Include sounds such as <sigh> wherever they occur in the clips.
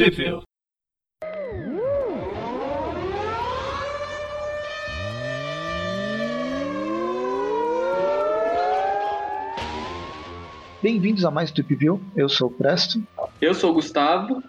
Trivia. Bem-vindos a mais Trip View. Eu sou o Presto. Eu sou o Gustavo.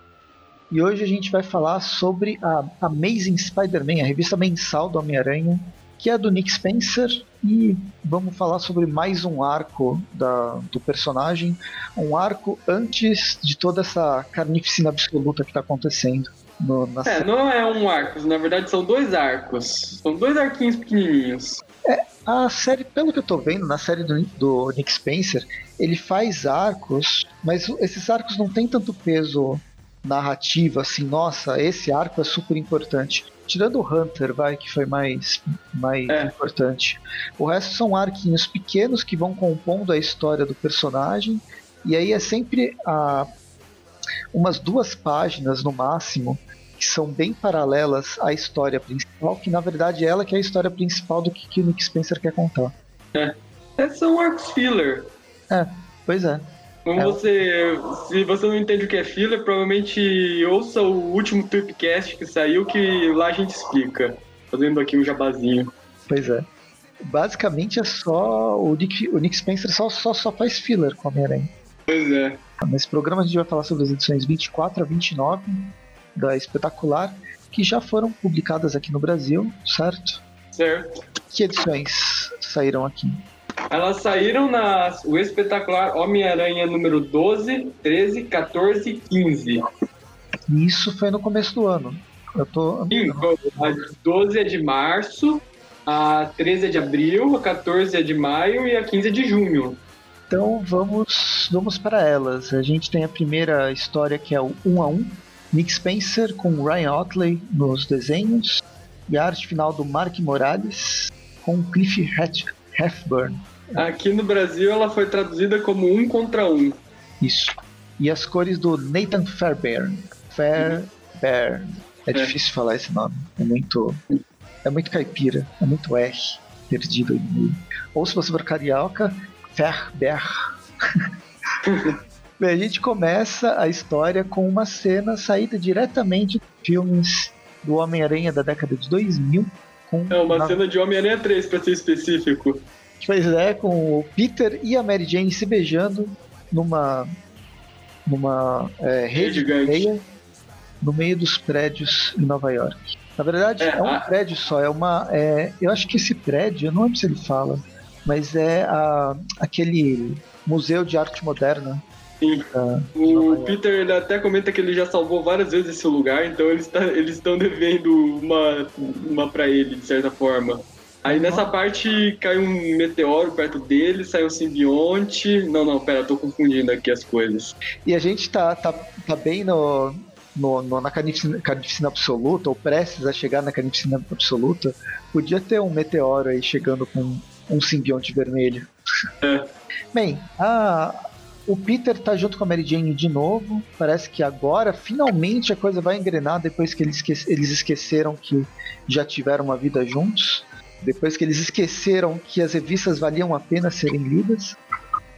E hoje a gente vai falar sobre a Amazing Spider-Man, a revista mensal do Homem-Aranha, que é do Nick Spencer. E vamos falar sobre mais um arco da, do personagem, um arco antes de toda essa carnificina absoluta que está acontecendo. No, é, série. não é um arco, na verdade são dois arcos. São dois arquinhos pequenininhos. É, a série, pelo que eu tô vendo, na série do, do Nick Spencer, ele faz arcos, mas esses arcos não tem tanto peso narrativo, assim, nossa, esse arco é super importante. Tirando o Hunter, vai, que foi mais, mais é. importante. O resto são arquinhos pequenos que vão compondo a história do personagem. E aí é sempre a, umas duas páginas no máximo que são bem paralelas à história principal, que na verdade é ela que é a história principal do que, que o Nick Spencer quer contar. É. é são arcos filler. É, pois é. Como é. você. Se você não entende o que é filler, provavelmente ouça o último Tripcast que saiu, que lá a gente explica. Fazendo aqui um jabazinho. Pois é. Basicamente é só. O Nick, o Nick Spencer só, só, só faz filler com a Homem-Aranha. Pois é. Nesse programa a gente vai falar sobre as edições 24 a 29 da Espetacular, que já foram publicadas aqui no Brasil, certo? Certo. Que edições saíram aqui? Elas saíram na o espetacular Homem-Aranha número 12, 13, 14 e 15. Isso foi no começo do ano. Eu tô. Sim, a 12 é de março, a 13 é de abril, a 14 é de maio e a 15 é de junho. Então vamos, vamos para elas. A gente tem a primeira história que é o 1 a 1 Nick Spencer com Ryan Otley nos desenhos e a arte final do Mark Morales com Cliff Heffburn. Aqui no Brasil ela foi traduzida como um contra um. Isso. E as cores do Nathan Fairbairn. Fairbairn. É, é difícil falar esse nome. É muito. É muito caipira. É muito R perdido aí no meio. Ou se você for carioca, Fairbairn. <laughs> Bem, a gente começa a história com uma cena saída diretamente de filmes do Homem-Aranha da década de 2000. Com é uma na... cena de Homem-Aranha 3, para ser específico. Pois é, com o Peter e a Mary Jane se beijando numa, numa é, rede de areia no meio dos prédios em Nova York. Na verdade, é, é um a... prédio só, é uma. É, eu acho que esse prédio, eu não lembro se ele fala, mas é a, aquele Museu de Arte Moderna Sim. Ah, o Peter até comenta que ele já salvou várias vezes esse lugar, então eles tá, estão <laughs> devendo uma, uma para ele, de certa forma. Aí nessa parte cai um meteoro perto dele, sai um simbionte. Não, não, pera, tô confundindo aqui as coisas. E a gente tá, tá, tá bem no, no, no, na carnificina, carnificina absoluta, ou prestes a chegar na carnificina absoluta. Podia ter um meteoro aí chegando com um simbionte vermelho. É. Bem, a, o Peter tá junto com a Mary Jane de novo. Parece que agora, finalmente, a coisa vai engrenar depois que eles esqueceram que já tiveram uma vida juntos. Depois que eles esqueceram que as revistas valiam a pena serem lidas.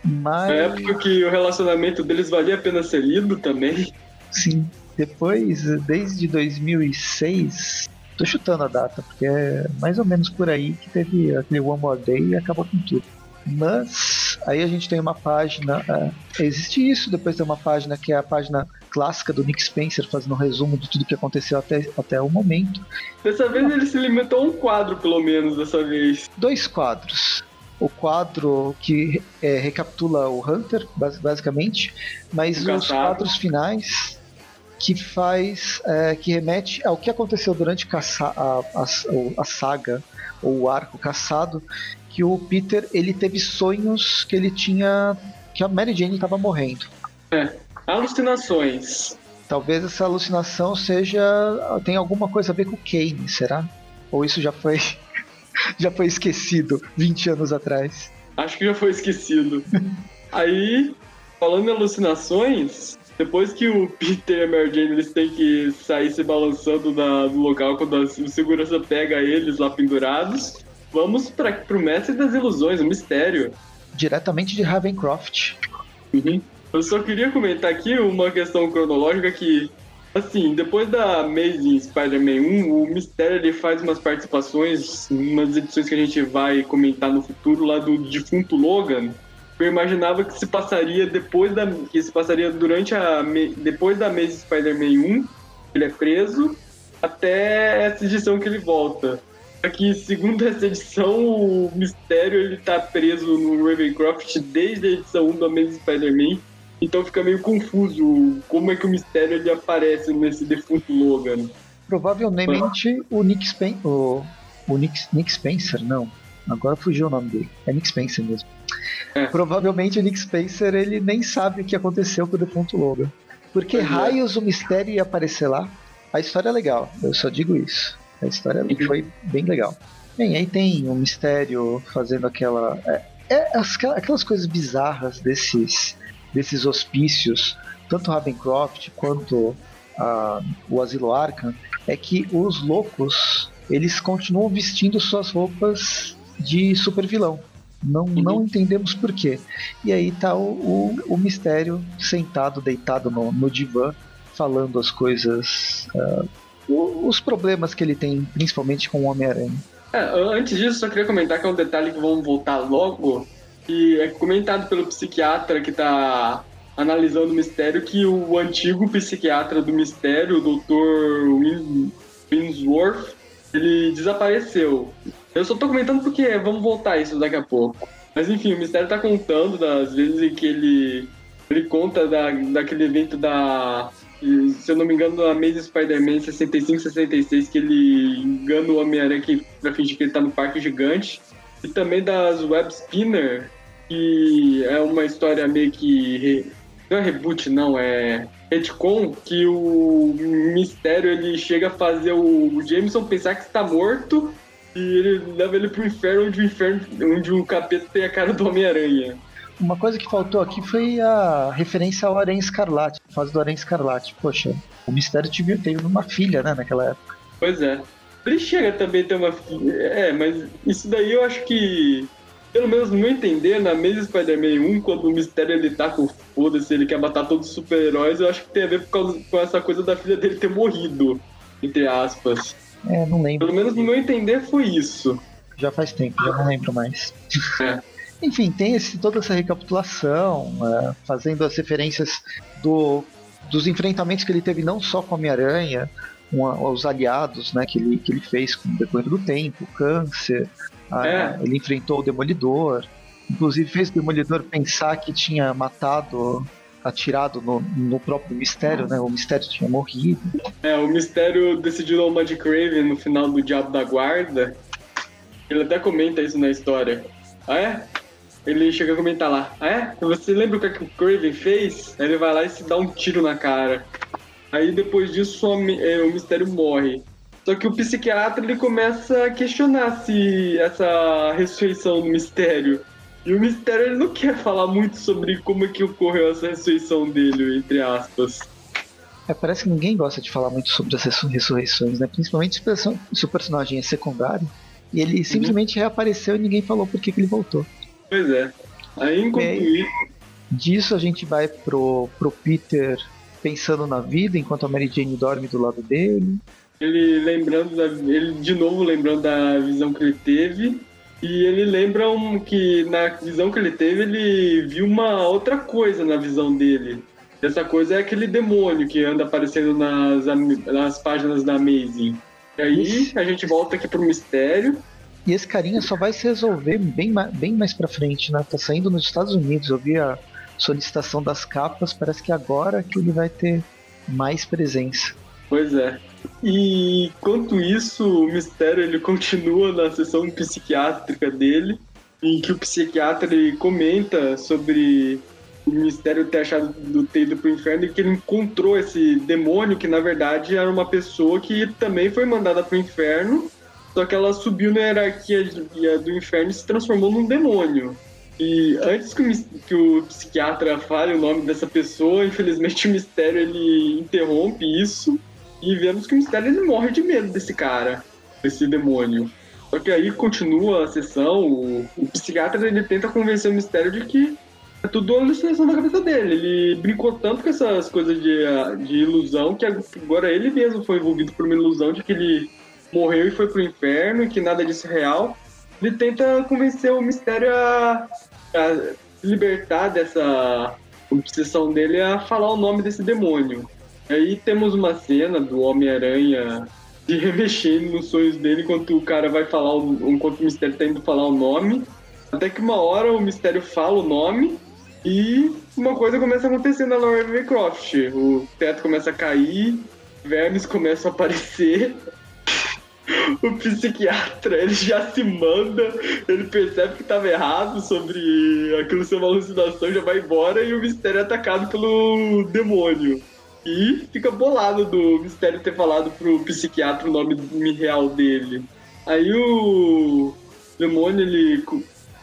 Mas... Na época que o relacionamento deles valia a pena ser lido também. Sim. Depois, desde 2006, tô chutando a data, porque é mais ou menos por aí que teve aquele One More Day e acabou com tudo. Mas aí a gente tem uma página. Uh, existe isso, depois tem uma página que é a página clássica do Nick Spencer, fazendo um resumo de tudo que aconteceu até, até o momento. Dessa vez ele se limitou a um quadro, pelo menos, dessa vez. Dois quadros. O quadro que é, recapitula o Hunter, basicamente, mas os quadros finais que faz. É, que remete ao que aconteceu durante a, a, a saga ou o arco caçado, que o Peter ele teve sonhos que ele tinha que a Mary Jane estava morrendo. É, alucinações. Talvez essa alucinação seja tem alguma coisa a ver com o Kane, será? Ou isso já foi <laughs> já foi esquecido 20 anos atrás? Acho que já foi esquecido. <laughs> Aí, falando em alucinações, depois que o Peter e a Mary Jane eles têm que sair se balançando na, no local quando a, o segurança pega eles lá pendurados, Vamos para o mestre das ilusões, o mistério. Diretamente de Ravencroft. Uhum. Eu só queria comentar aqui uma questão cronológica que Assim, depois da Amazing Spider-Man 1, o Mistério ele faz umas participações, umas edições que a gente vai comentar no futuro lá do defunto Logan. Eu imaginava que se passaria depois da que se passaria durante a depois da Amazing Spider-Man 1, ele é preso até essa edição que ele volta. Aqui, segundo essa edição, o Mistério ele tá preso no Ravencroft desde a edição 1 do Amazing Spider-Man então fica meio confuso como é que o mistério ele aparece nesse defunto Logan. Provavelmente o Nick Spencer. O, o Nick, Nick Spencer, não. Agora fugiu o nome dele. É Nick Spencer mesmo. É. Provavelmente o Nick Spencer ele nem sabe o que aconteceu com o defunto Logan. Porque é. raios o mistério ia aparecer lá. A história é legal, eu só digo isso. A história uhum. foi bem legal. Bem, aí tem o mistério fazendo aquela. É, é, aquelas coisas bizarras desses desses hospícios, tanto Ravencroft quanto uh, o Asilo Arkham, é que os loucos eles continuam vestindo suas roupas de super vilão. Não, uhum. não entendemos por quê. E aí tá o, o, o mistério sentado, deitado no, no divã, falando as coisas, uh, os problemas que ele tem, principalmente com o Homem-Aranha. É, antes disso, só queria comentar que é um detalhe que vamos voltar logo, que é comentado pelo psiquiatra que está analisando o mistério que o antigo psiquiatra do mistério, o Dr. Winsworth, ele desapareceu. Eu só tô comentando porque vamos voltar a isso daqui a pouco. Mas enfim, o mistério tá contando das vezes em que ele ele conta da, daquele evento da se eu não me engano, da Amazing Spider-Man 65, 66, que ele engana o Homem-Aranha pra fingir que ele tá no parque gigante. E também das Web Spinner, que é uma história meio que. Re... Não é reboot, não, é retcon, que o mistério ele chega a fazer o Jameson pensar que está morto e ele leva ele pro inferno, onde o inferno, onde o capeta tem a cara do Homem-Aranha. Uma coisa que faltou aqui foi a referência ao Aranha Escarlate, a fase do Aranha Escarlate. Poxa, o mistério teve uma filha, né, naquela época. Pois é. Ele chega também a ter uma filha. É, mas isso daí eu acho que. Pelo menos no meu entender, na mesa Spider-Man 1, quando o mistério ele tá com foda-se, ele quer matar todos os super-heróis, eu acho que tem a ver por causa, com essa coisa da filha dele ter morrido. Entre aspas. É, não lembro. Pelo menos no meu entender foi isso. Já faz tempo, já não lembro mais. É. Enfim, tem esse, toda essa recapitulação, é, fazendo as referências do, dos enfrentamentos que ele teve não só com Homem-Aranha, com os aliados né, que, ele, que ele fez com o decorrer do tempo, câncer, é. ele enfrentou o Demolidor, inclusive fez o Demolidor pensar que tinha matado, atirado no, no próprio Mistério, né? O Mistério tinha morrido. É, o Mistério decidiu uma de Craven no final do Diabo da Guarda. Ele até comenta isso na história. Ah, é? Ele chega a comentar lá. Ah, é? Você lembra o que o Craven fez? Aí ele vai lá e se dá um tiro na cara. Aí depois disso é, o mistério morre. Só que o psiquiatra ele começa a questionar se essa ressurreição do mistério. E o mistério ele não quer falar muito sobre como é que ocorreu essa ressurreição dele, entre aspas. É, parece que ninguém gosta de falar muito sobre as ressurreições, né? Principalmente se o personagem é secundário. E ele uhum. simplesmente reapareceu e ninguém falou por que, que ele voltou. Pois é. Aí, enquanto isso... Disso a gente vai pro, pro Peter pensando na vida enquanto a Mary Jane dorme do lado dele. Ele lembrando da, ele de novo lembrando da visão que ele teve e ele lembra um, que na visão que ele teve ele viu uma outra coisa na visão dele. Essa coisa é aquele demônio que anda aparecendo nas, nas páginas da Amazing. E aí a gente volta aqui pro mistério. E esse carinha só vai se resolver bem, bem mais pra frente, né? Tá saindo nos Estados Unidos. Eu vi a, solicitação das capas, parece que agora que ele vai ter mais presença. Pois é. E quanto isso, o mistério ele continua na sessão psiquiátrica dele, em que o psiquiatra ele comenta sobre o mistério ter achado do ter ido pro inferno e que ele encontrou esse demônio que na verdade era uma pessoa que também foi mandada pro inferno, só que ela subiu na hierarquia do inferno e se transformou num demônio. E antes que o, que o, psiquiatra fale o nome dessa pessoa, infelizmente <laughs> o mistério ele interrompe isso e vemos que o mistério ele morre de medo desse cara, desse demônio. Só que aí continua a sessão, o, o psiquiatra ele tenta convencer o mistério de que É tudo alucinação da cabeça dele. Ele brincou tanto com essas coisas de, de ilusão que agora ele mesmo foi envolvido por uma ilusão de que ele morreu e foi pro inferno e que nada disso é real. Ele tenta convencer o mistério a, a libertar dessa obsessão dele a falar o nome desse demônio. Aí temos uma cena do Homem-Aranha de <laughs> remexendo nos sonhos dele enquanto o cara vai falar, enquanto o mistério tá indo falar o nome. Até que uma hora o mistério fala o nome e uma coisa começa a acontecer na Lara Croft. O teto começa a cair, vermes começam a aparecer. <laughs> o psiquiatra ele já se manda, ele percebe que estava errado sobre aquilo ser uma alucinação, já vai embora e o mistério é atacado pelo demônio. E fica bolado do mistério ter falado pro psiquiatra o nome real dele. Aí o demônio ele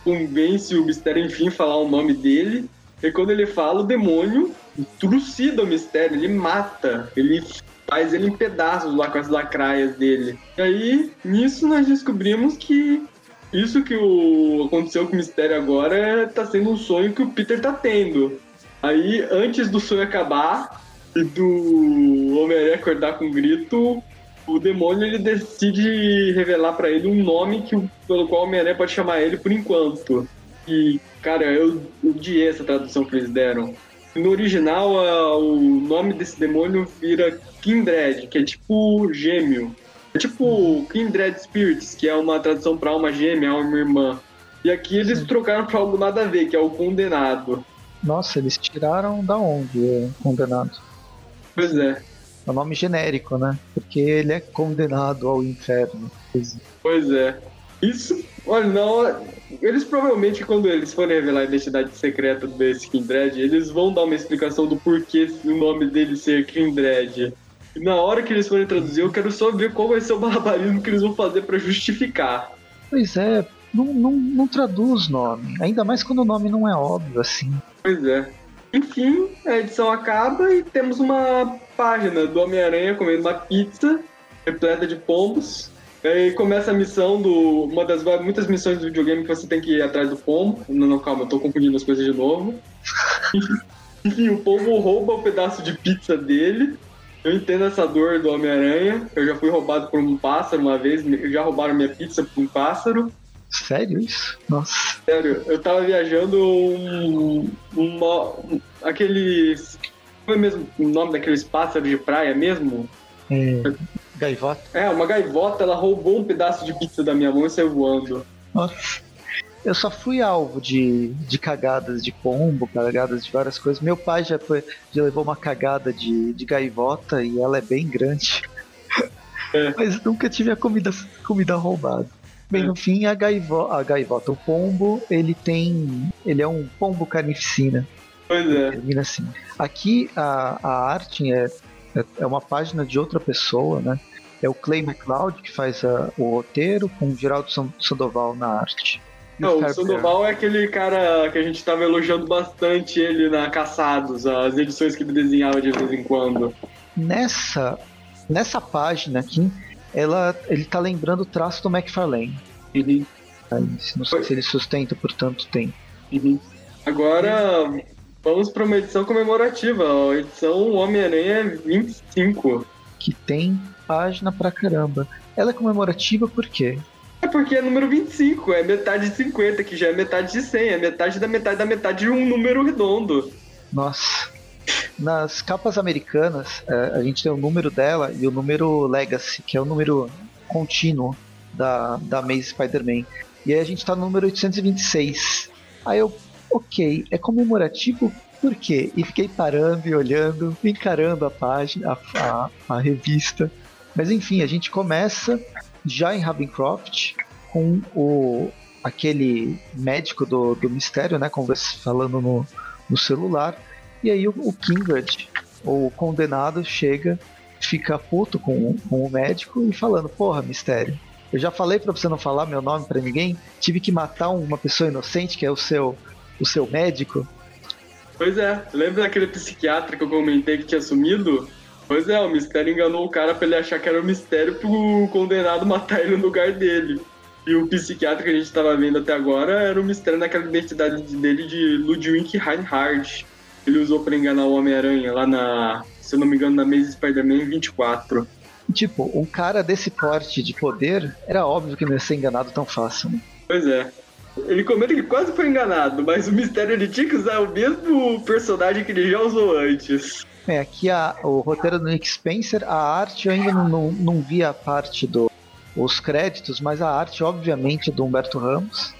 convence o mistério, enfim, falar o nome dele. E quando ele fala, o demônio trucida o mistério, ele mata, ele faz ele em pedaços lá com as lacraias dele. E aí, nisso nós descobrimos que isso que o, aconteceu com o mistério agora tá sendo um sonho que o Peter tá tendo. Aí, antes do sonho acabar e do Homem-Aranha acordar com um grito, o demônio ele decide revelar para ele um nome que, pelo qual o Homem-Aranha pode chamar ele por enquanto. E, cara, eu odiei essa tradução que eles deram. No original, o nome desse demônio vira Kindred, que é tipo gêmeo. É tipo Kindred Spirits, que é uma tradução para alma gêmea, alma irmã. E aqui eles trocaram para algo nada a ver, que é o condenado. Nossa, eles tiraram da onde o condenado? Pois é. É um nome genérico, né? Porque ele é condenado ao inferno. Pois é. Isso, olha, não. Eles provavelmente, quando eles forem revelar a identidade secreta desse Kindred, eles vão dar uma explicação do porquê o nome dele ser Kindred. E na hora que eles forem traduzir, eu quero só ver qual vai ser o barbarismo que eles vão fazer para justificar. Pois é, não, não, não traduz nome. Ainda mais quando o nome não é óbvio assim. Pois é. Enfim, a edição acaba e temos uma página do Homem-Aranha comendo uma pizza repleta de pombos. Aí começa a missão do. Uma das muitas missões do videogame que você tem que ir atrás do pombo. Não, não, calma, eu tô confundindo as coisas de novo. <laughs> Enfim, o pombo rouba um pedaço de pizza dele. Eu entendo essa dor do Homem-Aranha. Eu já fui roubado por um pássaro uma vez. Já roubaram minha pizza por um pássaro. Sério isso? Nossa. Sério, eu tava viajando um, uma, aqueles. Como é mesmo o nome daqueles pássaros de praia mesmo? É, gaivota? É, uma gaivota, ela roubou um pedaço de pizza da minha mão e saiu voando. Nossa. Eu só fui alvo de, de cagadas de pombo, cagadas de várias coisas. Meu pai já, foi, já levou uma cagada de, de gaivota e ela é bem grande. É. <laughs> Mas nunca tive a comida, comida roubada. Bem, no fim, a, gaivo, a gaivota, o pombo, ele tem. Ele é um pombo carnificina. Pois é. Termina assim. Aqui a, a arte é, é uma página de outra pessoa, né? É o Clay McLeod que faz a, o roteiro com o Geraldo Sandoval na arte. Não, o Sandoval é aquele cara que a gente estava elogiando bastante ele na Caçados, as edições que ele desenhava de vez em quando. Nessa, nessa página aqui, ela, ele tá lembrando o traço do McFarlane. Uhum. Não sei se ele sustenta por tanto tempo. Uhum. Agora, vamos para uma edição comemorativa, a edição Homem-Aranha 25. Que tem página pra caramba. Ela é comemorativa por quê? É porque é número 25, é metade de 50, que já é metade de 100, é metade da metade da metade de um número redondo. Nossa. Nas capas americanas, é, a gente tem o número dela e o número Legacy, que é o número contínuo da, da Amazing Spider-Man. E aí a gente tá no número 826. Aí eu, ok, é comemorativo por quê? E fiquei parando e olhando, encarando a página, a, a, a revista. Mas enfim, a gente começa já em Ravencroft com o aquele médico do, do mistério, né, falando no, no celular e aí o, o Kindred, o condenado, chega, fica puto com, com o médico e falando: Porra, mistério, eu já falei para você não falar meu nome para ninguém, tive que matar uma pessoa inocente, que é o seu, o seu médico. Pois é, lembra daquele psiquiatra que eu comentei que tinha sumido? Pois é, o mistério enganou o cara pra ele achar que era o mistério pro condenado matar ele no lugar dele. E o psiquiatra que a gente estava vendo até agora era um mistério naquela identidade dele de Ludwig Reinhardt. Ele usou para enganar o Homem-Aranha lá na, se eu não me engano, na Maze Spider-Man 24. Tipo, um cara desse porte de poder, era óbvio que não ia ser enganado tão fácil, né? Pois é. Ele comenta que quase foi enganado, mas o mistério ele tinha que usar o mesmo personagem que ele já usou antes. É, aqui a, o roteiro do Nick Spencer, a arte eu ainda não, não, não vi a parte dos do, créditos, mas a arte, obviamente, é do Humberto Ramos.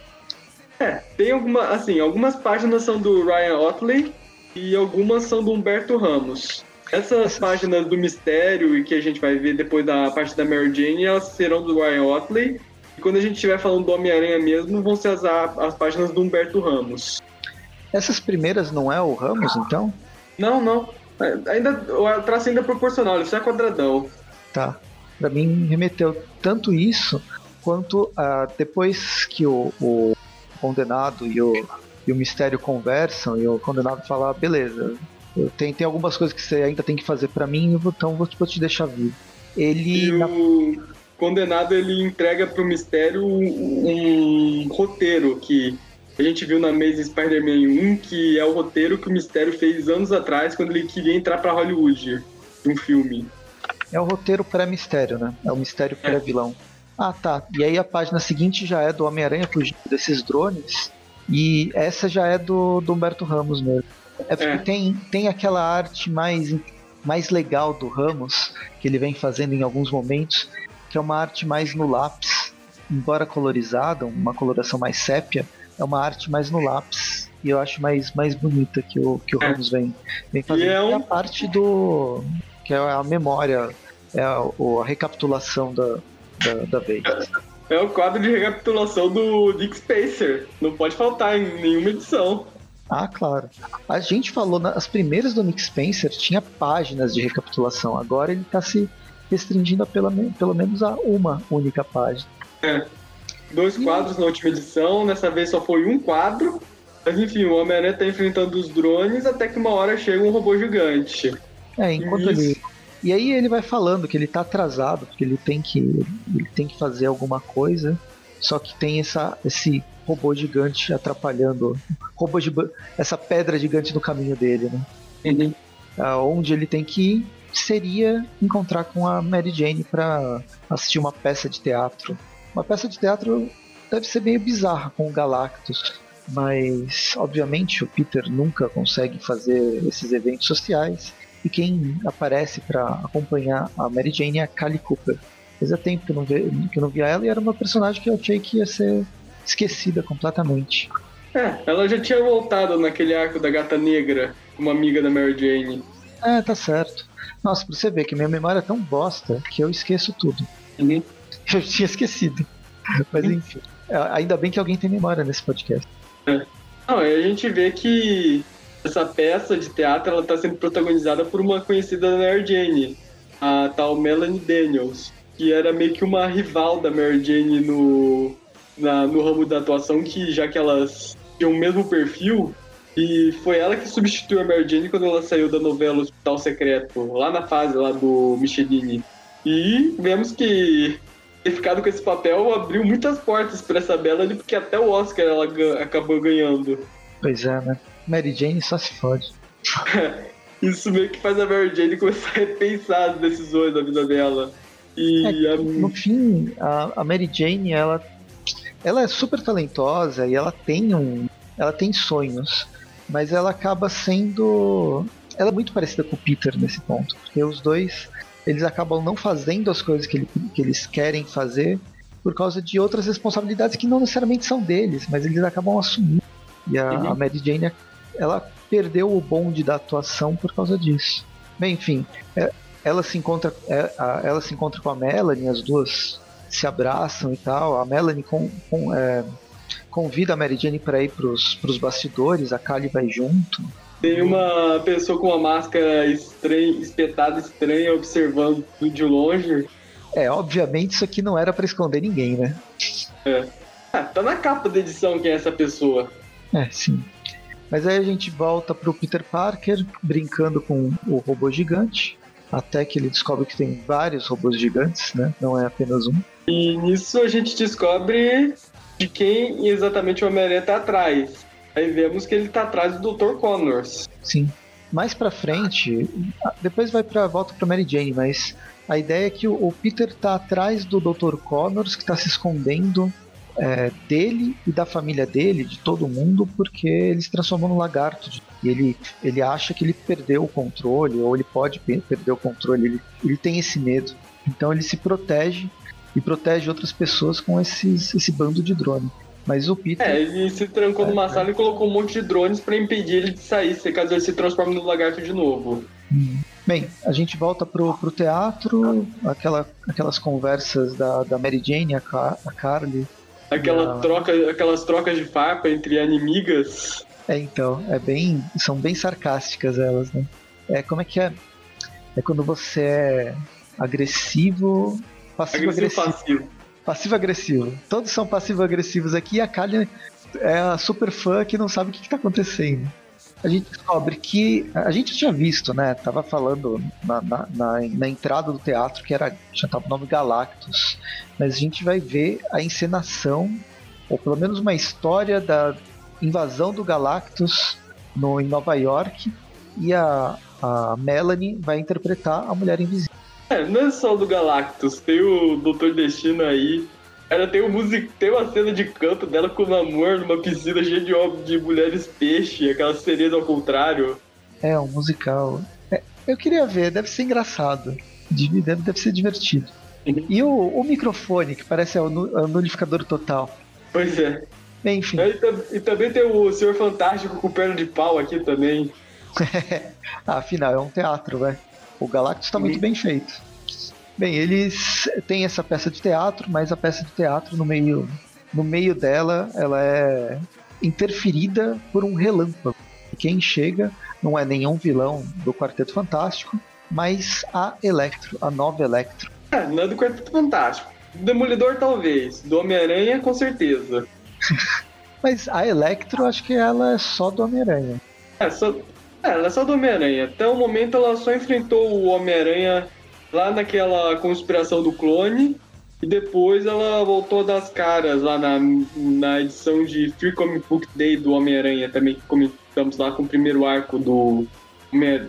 É, tem alguma, assim, algumas páginas são do Ryan Otley e algumas são do Humberto Ramos. Essas páginas do mistério e que a gente vai ver depois da parte da Mary Jane, elas serão do Ryan Otley. E quando a gente estiver falando do Homem-Aranha mesmo, vão ser as, as páginas do Humberto Ramos. Essas primeiras não é o Ramos, então? Não, não. É, ainda, o traço ainda é proporcional, ele só é quadradão. Tá. Pra mim, remeteu tanto isso quanto uh, depois que o, o condenado e o, e o mistério conversam e o condenado fala: ah, beleza, tem, tem algumas coisas que você ainda tem que fazer para mim, então vou, vou te deixar vivo. Ele. E o condenado ele entrega pro mistério um, um roteiro que a gente viu na Amazing Spider-Man 1, que é o roteiro que o Mistério fez anos atrás, quando ele queria entrar para Hollywood, um filme. É o roteiro pré-mistério, né? É o mistério é. pré-vilão. Ah, tá. E aí a página seguinte já é do Homem-Aranha fugindo desses drones. E essa já é do, do Humberto Ramos mesmo. É porque é. Tem, tem aquela arte mais, mais legal do Ramos, que ele vem fazendo em alguns momentos, que é uma arte mais no lápis, embora colorizada, uma coloração mais sépia, é uma arte mais no lápis e eu acho mais, mais bonita que o, que o é. Ramos vem, vem fazendo. E é, um... é a parte do. que é a memória, é a, a recapitulação da, da, da vez. É o quadro de recapitulação do Dick Spacer. Não pode faltar em nenhuma edição. Ah, claro. A gente falou nas primeiras do Nick Spencer tinha páginas de recapitulação. Agora ele está se restringindo a pela, pelo menos a uma única página. É dois quadros na última edição, nessa vez só foi um quadro. Mas enfim, o Homem-Aranha tá enfrentando os drones até que uma hora chega um robô gigante. É, enquanto Isso. ele. E aí ele vai falando que ele tá atrasado, porque ele tem que. ele tem que fazer alguma coisa. Só que tem essa, esse robô gigante atrapalhando. Robô de, essa pedra gigante no caminho dele, né? Uhum. Onde ele tem que ir seria encontrar com a Mary Jane para assistir uma peça de teatro uma peça de teatro deve ser meio bizarra com o Galactus, mas obviamente o Peter nunca consegue fazer esses eventos sociais e quem aparece para acompanhar a Mary Jane é a Kali Cooper. Fazia tempo que eu, não via, que eu não via ela e era uma personagem que eu achei que ia ser esquecida completamente. É, ela já tinha voltado naquele arco da Gata Negra, uma amiga da Mary Jane. É, tá certo. Nossa, pra você ver que minha memória é tão bosta que eu esqueço tudo. Uhum. <laughs> Eu tinha esquecido. Mas enfim. É, ainda bem que alguém tem memória nesse podcast. É. Não, a gente vê que essa peça de teatro ela tá sendo protagonizada por uma conhecida da Mary Jane, a tal Melanie Daniels, que era meio que uma rival da Mary Jane no, na, no ramo da atuação, que já que elas tinham o mesmo perfil, e foi ela que substituiu a Mary Jane quando ela saiu da novela Hospital Secreto, lá na fase lá do Michelini. E vemos que ter ficado com esse papel abriu muitas portas para essa Bela ali, porque até o Oscar ela acabou ganhando. Pois é, né? Mary Jane só se fode. <laughs> Isso meio que faz a Mary Jane começar a repensar as decisões da vida dela. E é, a... No fim, a, a Mary Jane, ela, ela é super talentosa e ela tem um. Ela tem sonhos, mas ela acaba sendo. Ela é muito parecida com o Peter nesse ponto, porque os dois eles acabam não fazendo as coisas que, ele, que eles querem fazer por causa de outras responsabilidades que não necessariamente são deles, mas eles acabam assumindo. E a, uhum. a Mary Jane, ela perdeu o bonde da atuação por causa disso. Bem, enfim, é, ela se encontra, é, ela se encontra com a Melanie, as duas se abraçam e tal. A Melanie com, com, é, convida a Mary Jane para ir para os bastidores, a Kali vai junto. Tem uma pessoa com uma máscara estranha, espetada estranha observando de longe. É, obviamente isso aqui não era para esconder ninguém, né? É. Ah, tá na capa da edição quem é essa pessoa. É, sim. Mas aí a gente volta pro Peter Parker brincando com o robô gigante, até que ele descobre que tem vários robôs gigantes, né? Não é apenas um. E nisso a gente descobre de quem exatamente o Homem-Aranha tá atrás. Aí vemos que ele tá atrás do Dr. Connors. Sim. Mais pra frente, depois vai pra volta pra Mary Jane, mas a ideia é que o, Peter tá atrás do Dr. Connors, que tá se escondendo é, dele e da família dele, de todo mundo, porque ele se transformou no lagarto. E ele, ele acha que ele perdeu o controle, ou ele pode perder o controle, ele, ele tem esse medo. Então ele se protege e protege outras pessoas com esses, esse bando de drone. Mas o Peter. É, ele se trancou é, numa sala e colocou um monte de drones para impedir ele de sair, se caso ele se transforme no lagarto de novo. Hum. Bem, a gente volta pro, pro teatro, aquela, aquelas conversas da, da Mary Jane, a, Car a Carly. Aquela a... troca, aquelas trocas de farpa entre inimigas. É, então, é bem. São bem sarcásticas elas, né? É como é que é? É quando você é agressivo Passivo-agressivo. Passivo-agressivo. Todos são passivo-agressivos aqui e a Kali é a super fã que não sabe o que, está acontecendo. A gente descobre que. A gente tinha visto, né? Tava falando na, na, na, na entrada do teatro que era. Já o nome Galactus. Mas a gente vai ver a encenação, ou pelo menos uma história da invasão do Galactus no, em Nova York. E a, a Melanie vai interpretar a Mulher Invisível. É, não é só do Galactus, tem o Doutor Destino aí. Ela tem, um music... tem uma cena de canto dela com o amor numa piscina cheia de, de mulheres peixe, aquelas sereias ao contrário. É, um musical. É, eu queria ver, deve ser engraçado. Deve, deve ser divertido. Uhum. E o, o, microfone, que parece o, nulificador total. Pois é. Enfim. E, e, também tem o Senhor Fantástico com perna de pau aqui também. <laughs> ah, afinal, é um teatro, vai. O Galactus está muito bem feito. Bem, eles têm essa peça de teatro, mas a peça de teatro no meio, no meio dela, ela é interferida por um relâmpago. Quem chega não é nenhum vilão do Quarteto Fantástico, mas a Electro, a nova Electro. É, não é do Quarteto Fantástico. Demolidor talvez, do Homem-Aranha com certeza. <laughs> mas a Electro, acho que ela é só do Homem-Aranha. É, só, é, ela é só do Homem-Aranha. Até o momento ela só enfrentou o Homem-Aranha lá naquela conspiração do clone. E depois ela voltou das caras lá na, na edição de Free Comic Book Day do Homem-Aranha, também que comentamos lá com o primeiro arco do,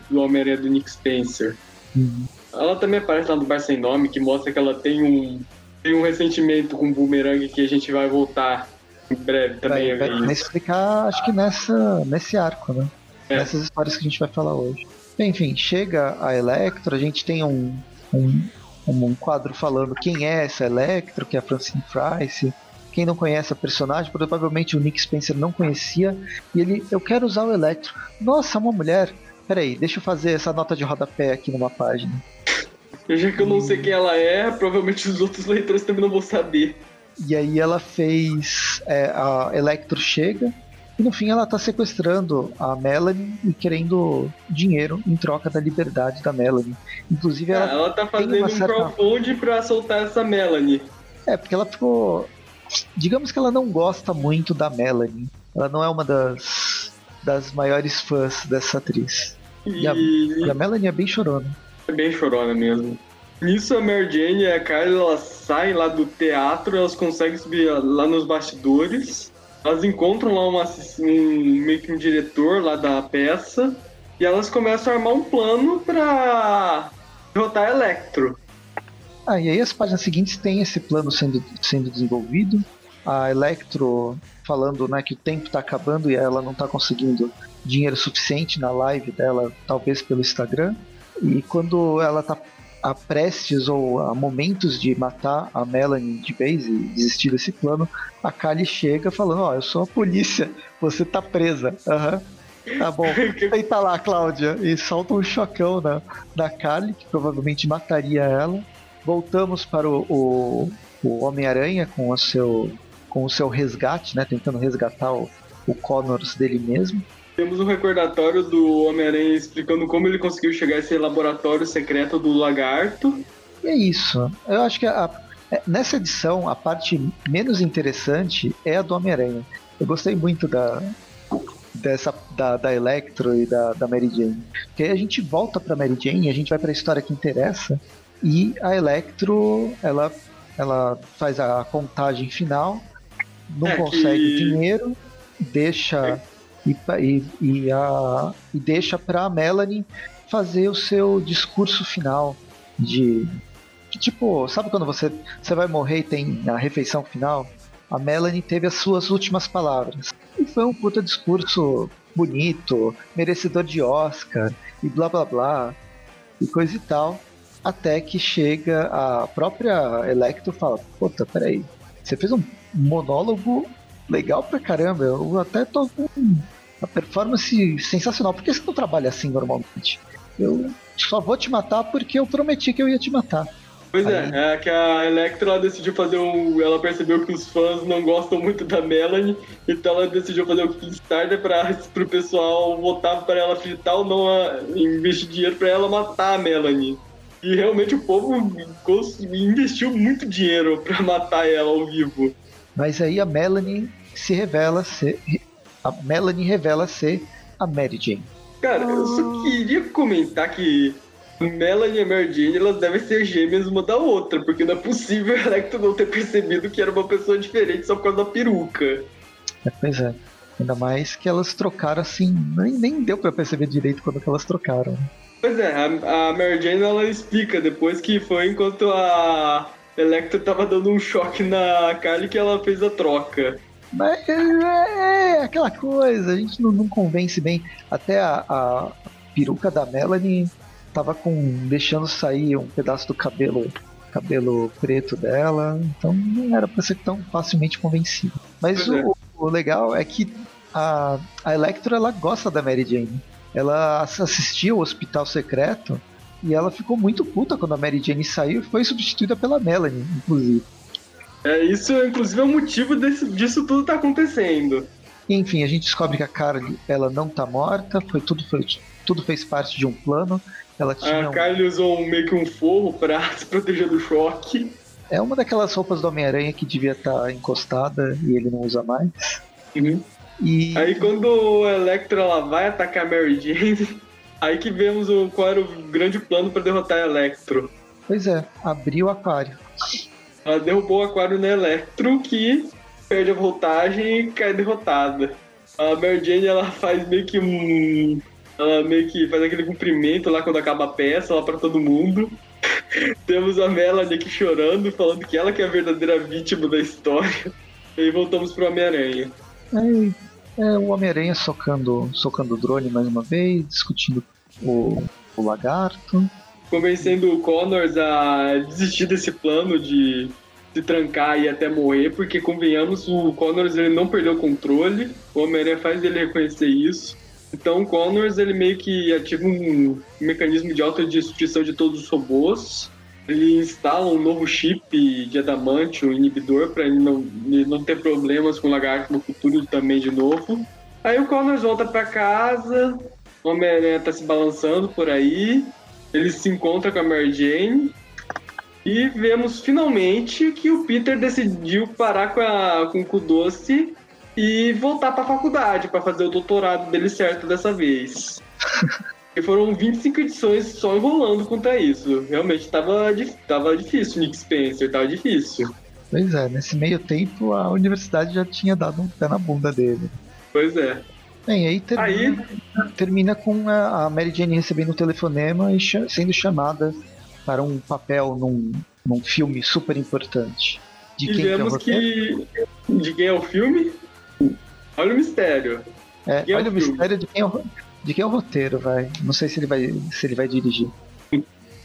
do Homem-Aranha do Nick Spencer. Uhum. Ela também aparece lá no Bar Sem Nome, que mostra que ela tem um, tem um ressentimento com o Boomerang que a gente vai voltar em breve também. Vai, vai explicar, acho que nessa, nesse arco, né? É. Nessas histórias que a gente vai falar hoje. Enfim, chega a Electro, a gente tem um, um, um quadro falando quem é essa Electro, que é a Francine Price. Quem não conhece a personagem, provavelmente o Nick Spencer não conhecia. E ele, eu quero usar o Electro. Nossa, uma mulher. Peraí, deixa eu fazer essa nota de rodapé aqui numa página. Já que eu não sei quem ela é, provavelmente os outros leitores também não vão saber. E aí ela fez. É, a Electro chega e no fim ela tá sequestrando a Melanie e querendo dinheiro em troca da liberdade da Melanie. Inclusive ela. Ah, ela tá fazendo um certa... crowdfunding pra soltar essa Melanie. É, porque ela ficou. Digamos que ela não gosta muito da Melanie. Ela não é uma das, das maiores fãs dessa atriz. E, e, a, e a Melanie é bem chorona. É bem chorona mesmo. Nisso a Mary Jane e a Kylie elas saem lá do teatro, elas conseguem subir lá nos bastidores elas encontram lá uma, um, meio que um diretor lá da peça e elas começam a armar um plano para derrotar Electro. Ah, e aí as páginas seguintes tem esse plano sendo, sendo desenvolvido. A Electro falando né, que o tempo está acabando e ela não está conseguindo dinheiro suficiente na live dela, talvez pelo Instagram. E quando ela está a prestes ou a momentos de matar a Melanie de vez e desistir desse plano, a Kali chega falando: Ó, oh, eu sou a polícia, você tá presa. Aham. Uhum. Tá bom, <laughs> deita lá, Cláudia. E solta um chocão na, na Kali, que provavelmente mataria ela. Voltamos para o, o, o Homem-Aranha com o seu com o seu resgate, né? Tentando resgatar o, o Connors dele mesmo. Temos um recordatório do Homem-Aranha explicando como ele conseguiu chegar a esse laboratório secreto do lagarto. E é isso. Eu acho que a, é, nessa edição a parte menos interessante é a do Homem-Aranha. Eu gostei muito da, dessa da, da Electro e da, da Mary Jane. Porque aí a gente volta pra Mary Jane, a gente vai pra história que interessa, e a Electro, ela ela faz a contagem final, não é consegue que... dinheiro, deixa é. E, e, e, a, e deixa para Melanie fazer o seu discurso final de tipo, sabe quando você, você vai morrer e tem a refeição final? A Melanie teve as suas últimas palavras. E foi um puta discurso bonito, merecedor de Oscar e blá blá blá e coisa e tal. Até que chega a própria Electro fala: Puta, peraí, você fez um monólogo legal pra caramba. Eu até tô com uma performance sensacional. Por que você não trabalha assim normalmente? Eu só vou te matar porque eu prometi que eu ia te matar. Pois é, Aí... é, é que a Electra decidiu fazer um. Ela percebeu que os fãs não gostam muito da Melanie, então ela decidiu fazer um Kickstarter para o pessoal votar para ela fritar ou não a, investir dinheiro para ela matar a Melanie. E realmente o povo investiu muito dinheiro para matar ela ao vivo. Mas aí a Melanie se revela ser. A Melanie revela ser a Mary Jane. Cara, eu só queria comentar que Melanie e Mary Jane, elas devem ser gêmeas uma da outra, porque não é possível <laughs> a Electra não ter percebido que era uma pessoa diferente só por causa da peruca. É, pois é. Ainda mais que elas trocaram assim, nem, nem deu para perceber direito quando elas trocaram. Pois é, a, a Mary Jane ela explica depois que foi enquanto a Electra tava dando um choque na Carly que ela fez a troca. Mas é, é, é aquela coisa, a gente não, não convence bem. Até a, a peruca da Melanie tava com deixando sair um pedaço do cabelo cabelo preto dela, então não era para ser tão facilmente convencido. Mas o, é. o, legal é que a, a Electra ela gosta da Mary Jane. Ela assistiu ao Hospital Secreto e ela ficou muito puta quando a Mary Jane saiu e foi substituída pela Melanie, inclusive. É, isso inclusive é o motivo desse, disso tudo tá acontecendo. Enfim, a gente descobre que a Carly ela não tá morta, foi tudo, foi, tudo fez parte de um plano. Ela tinha a Kylie usou um, meio que um forro pra <laughs> se proteger do choque. É uma daquelas roupas do Homem-Aranha que devia estar tá encostada e ele não usa mais. Uhum. E... Aí quando o Electro ela vai atacar a Mary Jane, <laughs> aí que vemos o, qual era o grande plano para derrotar a Electro. Pois é, abriu o aquário. Ela derrubou o aquário no Electro que perde a voltagem e cai derrotada. A Mary Jane ela faz meio que um ela meio que faz aquele cumprimento lá quando acaba a peça, lá pra todo mundo. <laughs> Temos a Melanie aqui chorando, falando que ela que é a verdadeira vítima da história. E aí voltamos pro Homem-Aranha. É, é, o Homem-Aranha socando, socando o drone mais uma vez, discutindo o, o lagarto. Convencendo o Connors a desistir desse plano de se trancar e até morrer, porque convenhamos, o Connors ele não perdeu o controle, o Homem-Aranha faz ele reconhecer isso. Então o Connors ele meio que ativa um mecanismo de autodestruição de todos os robôs. Ele instala um novo chip de adamante, um inibidor, para ele não, ele não ter problemas com o lagarto no futuro também de novo. Aí o Connors volta para casa, o Homem-Aranha tá se balançando por aí, ele se encontra com a Mary Jane e vemos finalmente que o Peter decidiu parar com, a, com o cu doce e voltar para a faculdade para fazer o doutorado dele certo dessa vez. <laughs> e foram 25 edições só enrolando contra isso. Realmente estava tava difícil, Nick Spencer, estava difícil. Pois é, nesse meio tempo a universidade já tinha dado um pé na bunda dele. Pois é. Bem, aí termina, aí... termina com a Mary Jane recebendo o um telefonema e sendo chamada para um papel num, num filme super importante. De quem Digamos que, é que... De quem é o filme? Olha o mistério. É, olha o, mistério de quem, é o, de quem é o roteiro, vai. Não sei se ele vai, se ele vai dirigir.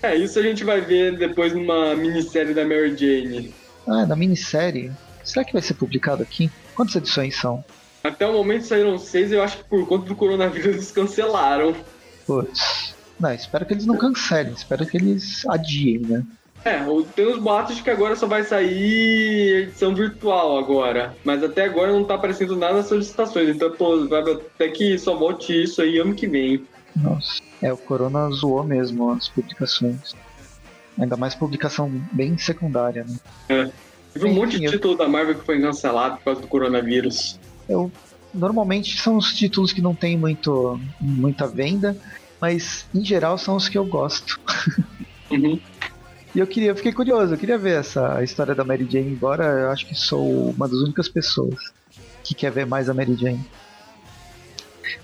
É, isso a gente vai ver depois numa minissérie da Mary Jane. Ah, na minissérie? Será que vai ser publicado aqui? Quantas edições são? Até o momento saíram seis, eu acho que por conta do coronavírus eles cancelaram. Putz. Não, espero que eles não cancelem, espero que eles adiem, né? É, tem os boatos de que agora só vai sair edição virtual agora. Mas até agora não tá aparecendo nada nas solicitações. Então tô, vai até que só volte isso aí ano que vem. Nossa. É, o Corona zoou mesmo as publicações. Ainda mais publicação bem secundária, né? É. Teve um monte de título eu... da Marvel que foi cancelado por causa do coronavírus. Eu, normalmente são os títulos que não tem muito, muita venda, mas em geral são os que eu gosto. <laughs> Uhum. E eu queria, eu fiquei curioso, eu queria ver essa a história da Mary Jane, embora eu acho que sou uma das únicas pessoas que quer ver mais a Mary Jane.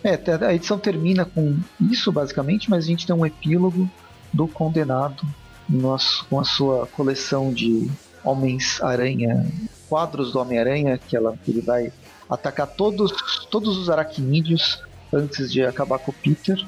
É, a edição termina com isso basicamente, mas a gente tem um epílogo do condenado nosso, com a sua coleção de Homens-Aranha, quadros do Homem-Aranha, que ela, ele vai atacar todos, todos os aracnídeos antes de acabar com o Peter.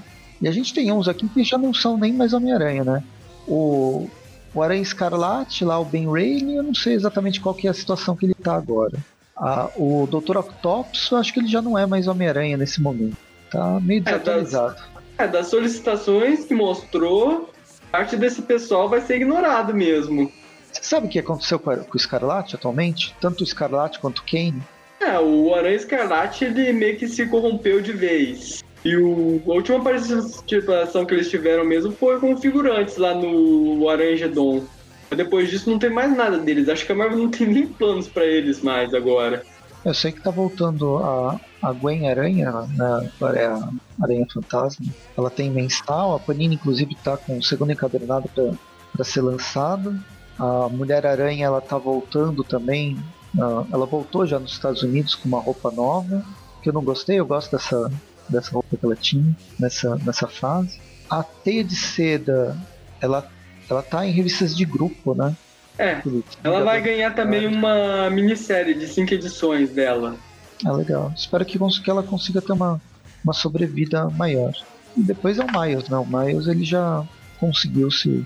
E a gente tem uns aqui que já não são nem mais Homem-Aranha, né? O, o Aranha Escarlate, lá o Ben Reilly, eu não sei exatamente qual que é a situação que ele tá agora. Ah, o Dr. Octopus, eu acho que ele já não é mais Homem-Aranha nesse momento. Tá meio desatualizado. É das, é, das solicitações que mostrou, parte desse pessoal vai ser ignorado mesmo. Você sabe o que aconteceu com o Escarlate atualmente? Tanto o Escarlate quanto o Kane? É, o Aranha Escarlate ele meio que se corrompeu de vez. E o, a última participação que eles tiveram mesmo foi com figurantes lá no Aranha Gedon. Depois disso não tem mais nada deles. Acho que a Marvel não tem nem planos para eles mais agora. Eu sei que tá voltando a, a Gwen Aranha, né? É a Aranha Fantasma. Ela tem mensal, a Panini inclusive tá com o segundo encadernado para ser lançado. A Mulher Aranha ela tá voltando também. Uh, ela voltou já nos Estados Unidos com uma roupa nova, que eu não gostei, eu gosto dessa, dessa roupa que ela tinha nessa, nessa fase. A Teia de Seda, ela, ela tá em revistas de grupo, né? É, ela vai ganhar também uma minissérie de cinco edições dela. É legal. Espero que, que ela consiga ter uma, uma sobrevida maior. E depois é o Miles, né? O Miles ele já conseguiu se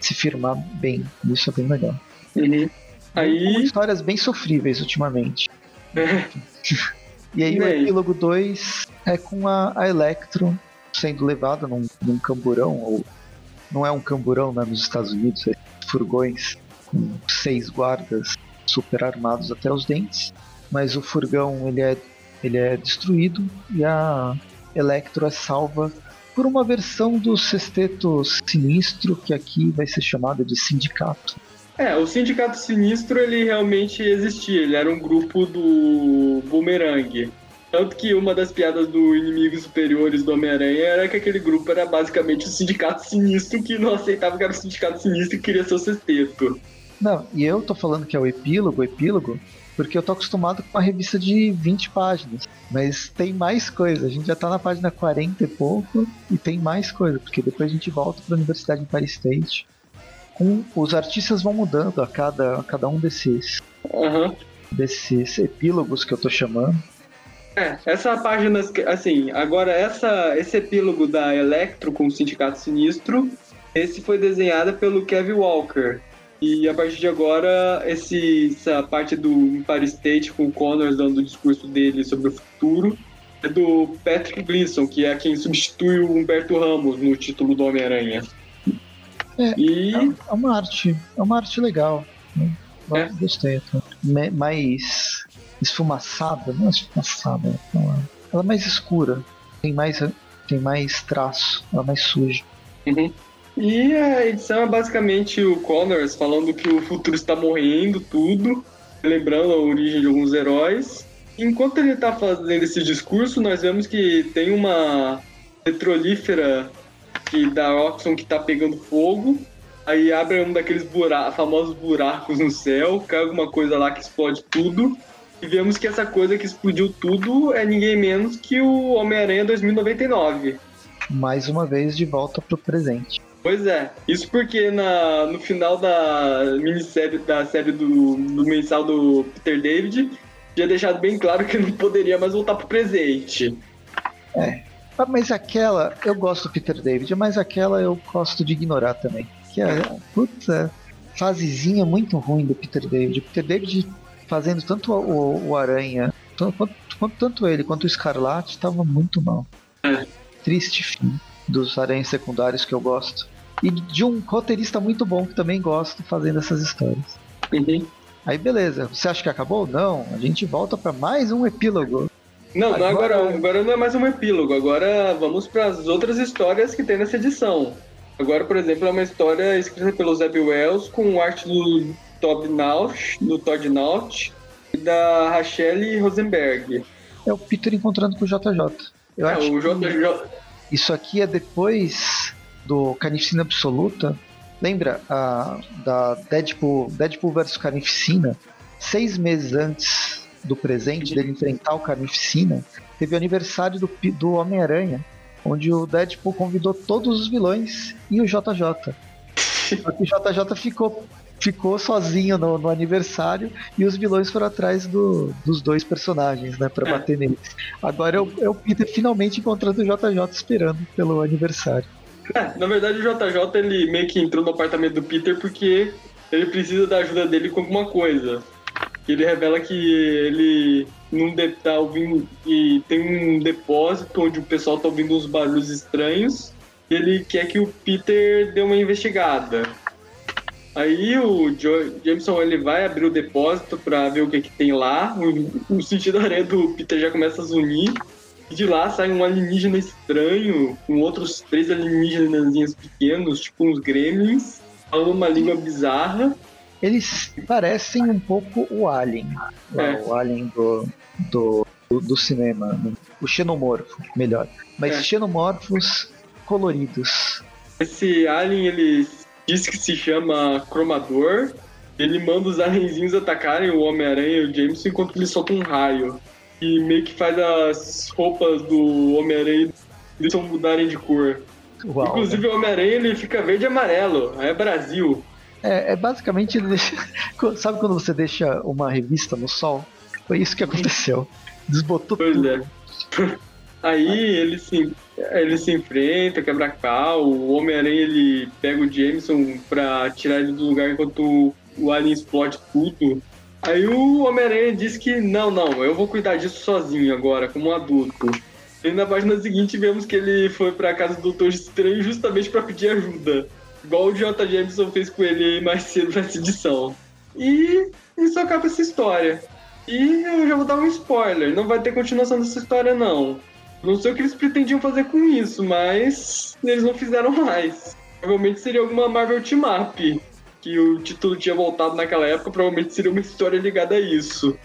se firmar bem. Isso é bem legal. Uhum. Aí... Com histórias bem sofríveis ultimamente. e aí o epílogo 2 é com a, a Electro sendo levada num, num camburão, ou não é um camburão né, nos Estados Unidos, é furgões com seis guardas super armados até os dentes, mas o furgão ele é, ele é destruído e a Electro é salva por uma versão do Sexteto Sinistro, que aqui vai ser chamado de Sindicato. É, o Sindicato Sinistro ele realmente existia, ele era um grupo do Boomerang. Tanto que uma das piadas do Inimigos Superiores do Homem-Aranha era que aquele grupo era basicamente o Sindicato Sinistro que não aceitava que era o Sindicato Sinistro e queria ser o sexteto. Não, e eu tô falando que é o epílogo, o epílogo, porque eu tô acostumado com uma revista de 20 páginas. Mas tem mais coisa, a gente já tá na página 40 e pouco e tem mais coisa, porque depois a gente volta para a Universidade em Paris State. Com, os artistas vão mudando a cada, a cada um desses, uhum. desses epílogos que eu tô chamando. É, essa página, assim, agora essa, esse epílogo da Electro com o Sindicato Sinistro, esse foi desenhado pelo Kevin Walker. E a partir de agora, esse, essa parte do Empire State com o Connors dando o discurso dele sobre o futuro é do Patrick Gleason, que é quem substitui o Humberto Ramos no título do Homem-Aranha. É, e... é uma arte, é uma arte legal. Né? É. Gostei. Tá? Mais esfumaçada, não é esfumaçada, ela é mais escura, tem mais, tem mais traço, ela é mais suja. Uhum. E a edição é basicamente o Connors falando que o futuro está morrendo, tudo, lembrando a origem de alguns heróis. Enquanto ele está fazendo esse discurso, nós vemos que tem uma petrolífera que, da Oxon que está pegando fogo. Aí abre um daqueles bura famosos buracos no céu, cai alguma coisa lá que explode tudo. E vemos que essa coisa que explodiu tudo é ninguém menos que o Homem-Aranha 2099. Mais uma vez de volta pro presente. Pois é. Isso porque na, no final da minissérie, da série do, do mensal do Peter David, tinha deixado bem claro que não poderia mais voltar pro presente. É. Ah, mas aquela, eu gosto do Peter David, mas aquela eu gosto de ignorar também. Que é, puta, fasezinha muito ruim do Peter David. O Peter David fazendo tanto o, o Aranha, tanto, tanto ele quanto o Escarlate, estava muito mal. É. Triste fim dos aranhas secundários que eu gosto e de um roteirista muito bom que também gosto fazendo essas histórias. Uhum. Aí beleza, você acha que acabou? Não, a gente volta para mais um epílogo. Não, agora... Não, agora, agora não é mais um epílogo, agora vamos para as outras histórias que tem nessa edição. Agora, por exemplo, é uma história escrita pelo Zeb Wells com arte do Todd Naut, do Todd Naut e da Rachelle Rosenberg. É o Peter encontrando com o JJ. Eu é, acho o JJ. Isso aqui é depois do Carnificina Absoluta, Lembra a, da Deadpool, Deadpool vs Carnificina? Seis meses antes do presente dele enfrentar o Carnificina, teve o aniversário do, do Homem-Aranha, onde o Deadpool convidou todos os vilões e o JJ. Que o JJ ficou, ficou sozinho no, no aniversário e os vilões foram atrás do, dos dois personagens, né, pra é. bater neles. Agora é é o Peter finalmente encontrando o JJ esperando pelo aniversário. É, <laughs> na verdade o JJ ele meio que entrou no apartamento do Peter porque ele precisa da ajuda dele com alguma coisa. Ele revela que ele não tá ouvindo e tem um depósito onde o pessoal tá ouvindo uns barulhos estranhos. E ele quer que o Peter dê uma investigada. Aí o Jameson ele vai abrir o depósito para ver o que, que tem lá. O, o sentido da areia do Peter já começa a zunir. E de lá sai um alienígena estranho, com outros três alienígenas pequenos, tipo uns gremlins, falando uma língua bizarra. Eles parecem um pouco o Alien, é. o Alien do, do, do, cinema, né? o xenomorfo, melhor. Mas é. xenomorfos coloridos. Esse Alien, ele diz que se chama Cromador. Ele manda os alienzinhos atacarem o Homem-Aranha e o Jameson enquanto ele solta um raio e meio que faz as roupas do Homem-Aranha mudarem de cor. Uau, Inclusive né? o Homem-Aranha ele fica verde e amarelo, é Brasil. É, é basicamente, deixa... <laughs> sabe quando você deixa uma revista no sol? Foi isso que aconteceu. Desbotou pois tudo. É. <laughs> Aí ele se, ele se enfrenta, quebra cal, o Homem-Aranha ele pega o Jameson pra tirar ele do lugar enquanto o Alien explode tudo. Aí o Homem-Aranha disse que não, não, eu vou cuidar disso sozinho agora, como um adulto. E na página seguinte vemos que ele foi pra casa do Doutor Estranho justamente para pedir ajuda. Igual o J. Jameson fez com ele mais cedo nessa edição. E isso acaba essa história. E eu já vou dar um spoiler, não vai ter continuação dessa história não. Não sei o que eles pretendiam fazer com isso, mas eles não fizeram mais. Provavelmente seria alguma Marvel Team Up que o título tinha voltado naquela época, provavelmente seria uma história ligada a isso.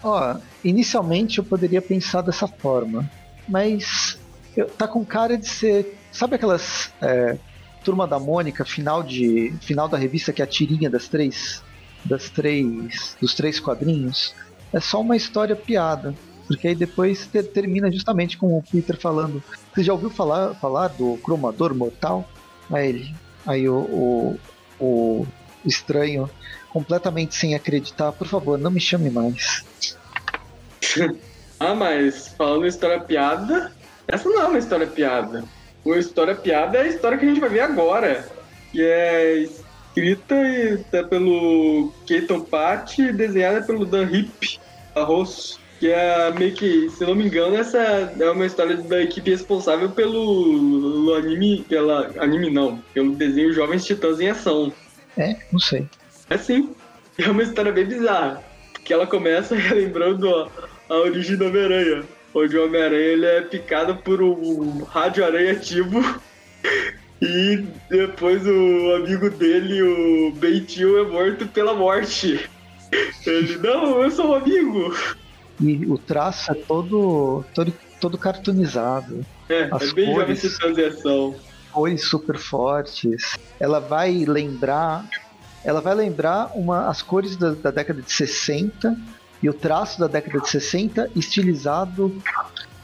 Ó, inicialmente eu poderia pensar dessa forma, mas eu, tá com cara de ser. Sabe aquelas. É, Turma da Mônica, final, de, final da revista que é a tirinha das três. Das três. Dos três quadrinhos? É só uma história piada. Porque aí depois ter, termina justamente com o Peter falando. Você já ouviu falar, falar do cromador mortal? Aí ele. Aí o, o, o estranho, completamente sem acreditar, por favor, não me chame mais. <laughs> ah, mas falando história piada, essa não é uma história piada. Uma história piada é a história que a gente vai ver agora, que é escrita tá pelo Keaton Pat e desenhada pelo Dan Hip Arroz, que é meio que, se não me engano, essa é uma história da equipe responsável pelo anime, pela anime não, pelo desenho Jovens Titãs em Ação. É, não sei. É sim. É uma história bem bizarra. Que ela começa <laughs> lembrando a, origem do Homem-Aranha. Onde o Homem-Aranha ele é picado por um rádio-aranha ativo. <laughs> E depois o amigo dele, o Beitinho, é morto pela morte. Ele, não, eu sou um amigo. E o traço é todo, todo, todo cartoonizado. É, As é bem cores... jovem transição cores super fortes. Ela vai lembrar. Ela vai lembrar uma, as cores da, da década de 60 e o traço da década de 60 estilizado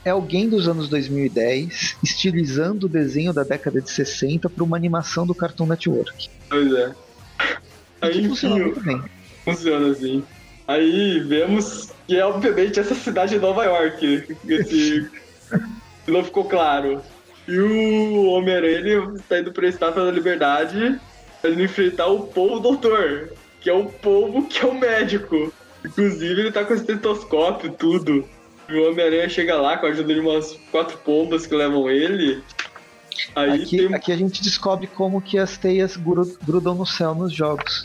é alguém dos anos 2010 estilizando o desenho da década de 60 para uma animação do Cartoon Network. Pois é. Aí funciona muito bem. Funciona assim. Aí vemos que é obviamente essa cidade de Nova York. Esse <laughs> não ficou claro. E o Homem-Aranha ele tá indo pra Estátua da Liberdade pra ele enfrentar o povo doutor, que é o povo que é o médico. Inclusive ele tá com estetoscópio tudo. E o Homem-Aranha chega lá com a ajuda de umas quatro pombas que levam ele. Aí aqui, tem... aqui a gente descobre como que as teias grudam no céu nos jogos.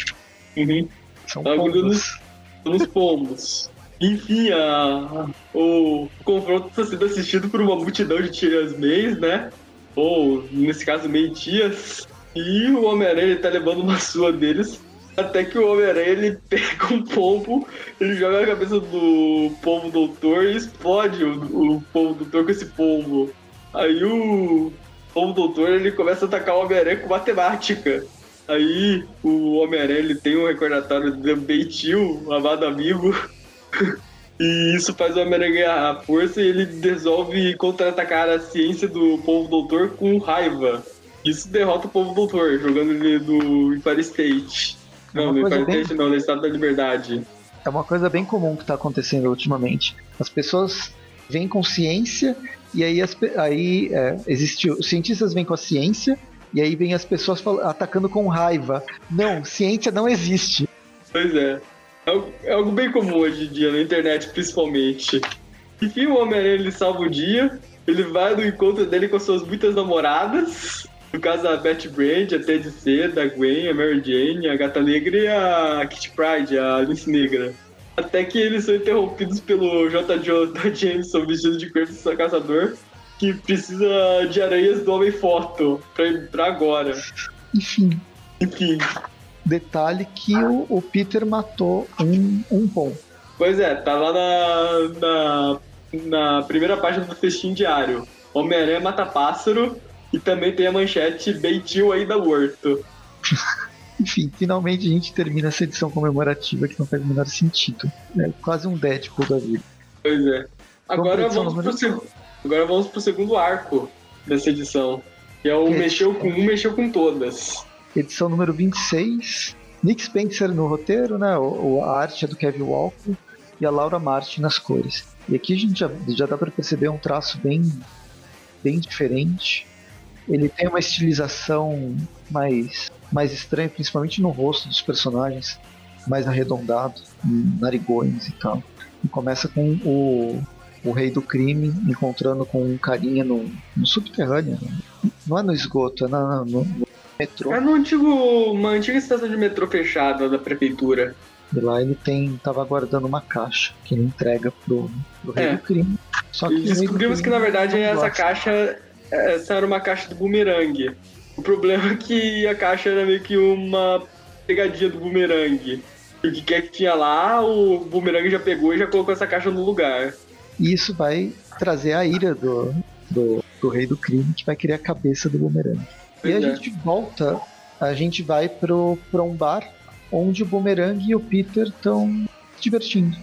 Uhum. São tá pombos. Nos, nos pombos. Enfim, a, o confronto está sendo assistido por uma multidão de tias meias, né? Ou, nesse caso, meio-tias. E o Homem-Aranha está levando uma sua deles. Até que o Homem-Aranha ele <laughs> pega um pombo, ele joga na cabeça do pombo doutor e explode o, o pombo doutor com esse pombo. Aí o pombo doutor ele começa a atacar o Homem-Aranha com matemática. Aí o Homem-Aranha tem um recordatório do Beitil, amado amigo. E isso faz o Homem-Aranha ganhar força e ele resolve contra-atacar a ciência do povo doutor com raiva. Isso derrota o povo doutor, jogando ele do Empire State. É não, no Empire bem... State não, no Estado da Liberdade. É uma coisa bem comum que está acontecendo ultimamente. As pessoas vêm com ciência e aí, as, aí é, existe, os cientistas vêm com a ciência e aí vem as pessoas atacando com raiva. Não, ciência não existe. Pois é. É algo bem comum hoje em dia, na internet principalmente. Enfim, o Homem-Aranha ele salva o dia, ele vai no encontro dele com suas muitas namoradas. No caso, a Betty Brand, a Ted C, a Gwen, a Mary Jane, a Gata Negra e a Kitty Pride, a Alice Negra. Até que eles são interrompidos pelo J.J. Jameson, vestido de Kraven caçador, que precisa de aranhas do Homem-Foto pra, pra agora. Enfim. Enfim. Detalhe que o, o Peter matou um, um. Pois é, tá lá na, na, na primeira página do festim diário. Homem-Aranha mata pássaro e também tem a manchete Beitil aí da Horto. <laughs> Enfim, finalmente a gente termina essa edição comemorativa que não faz o menor sentido. É quase um Deadpool da vida. Pois é. Agora vamos, vamos pro, seg... Agora vamos pro segundo arco dessa edição. Que é o que mexeu com um, mexeu com todas edição número 26. Nick Spencer no roteiro, né? O, a arte é do Kevin Walker e a Laura Martin nas cores. E aqui a gente já, já dá para perceber um traço bem, bem diferente. Ele tem uma estilização mais, mais estranha, principalmente no rosto dos personagens, mais arredondado, narigões e tal. E começa com o, o rei do crime encontrando com um carinha no, no subterrâneo. Né? Não é no esgoto, é na, no, no metrô. É no antigo, uma antiga estação de metrô fechada da prefeitura. E lá ele tem, tava guardando uma caixa que ele entrega pro, pro rei é. do crime. Só que e descobrimos que na verdade essa caixa essa era uma caixa do boomerang. O problema é que a caixa era meio que uma pegadinha do boomerang. E o que quer que tinha lá, o boomerang já pegou e já colocou essa caixa no lugar. E isso vai trazer a ira do, do, do rei do crime, que vai querer a cabeça do E a é. gente volta, a gente vai pro, pra um bar onde o Boomerang e o Peter estão se divertindo.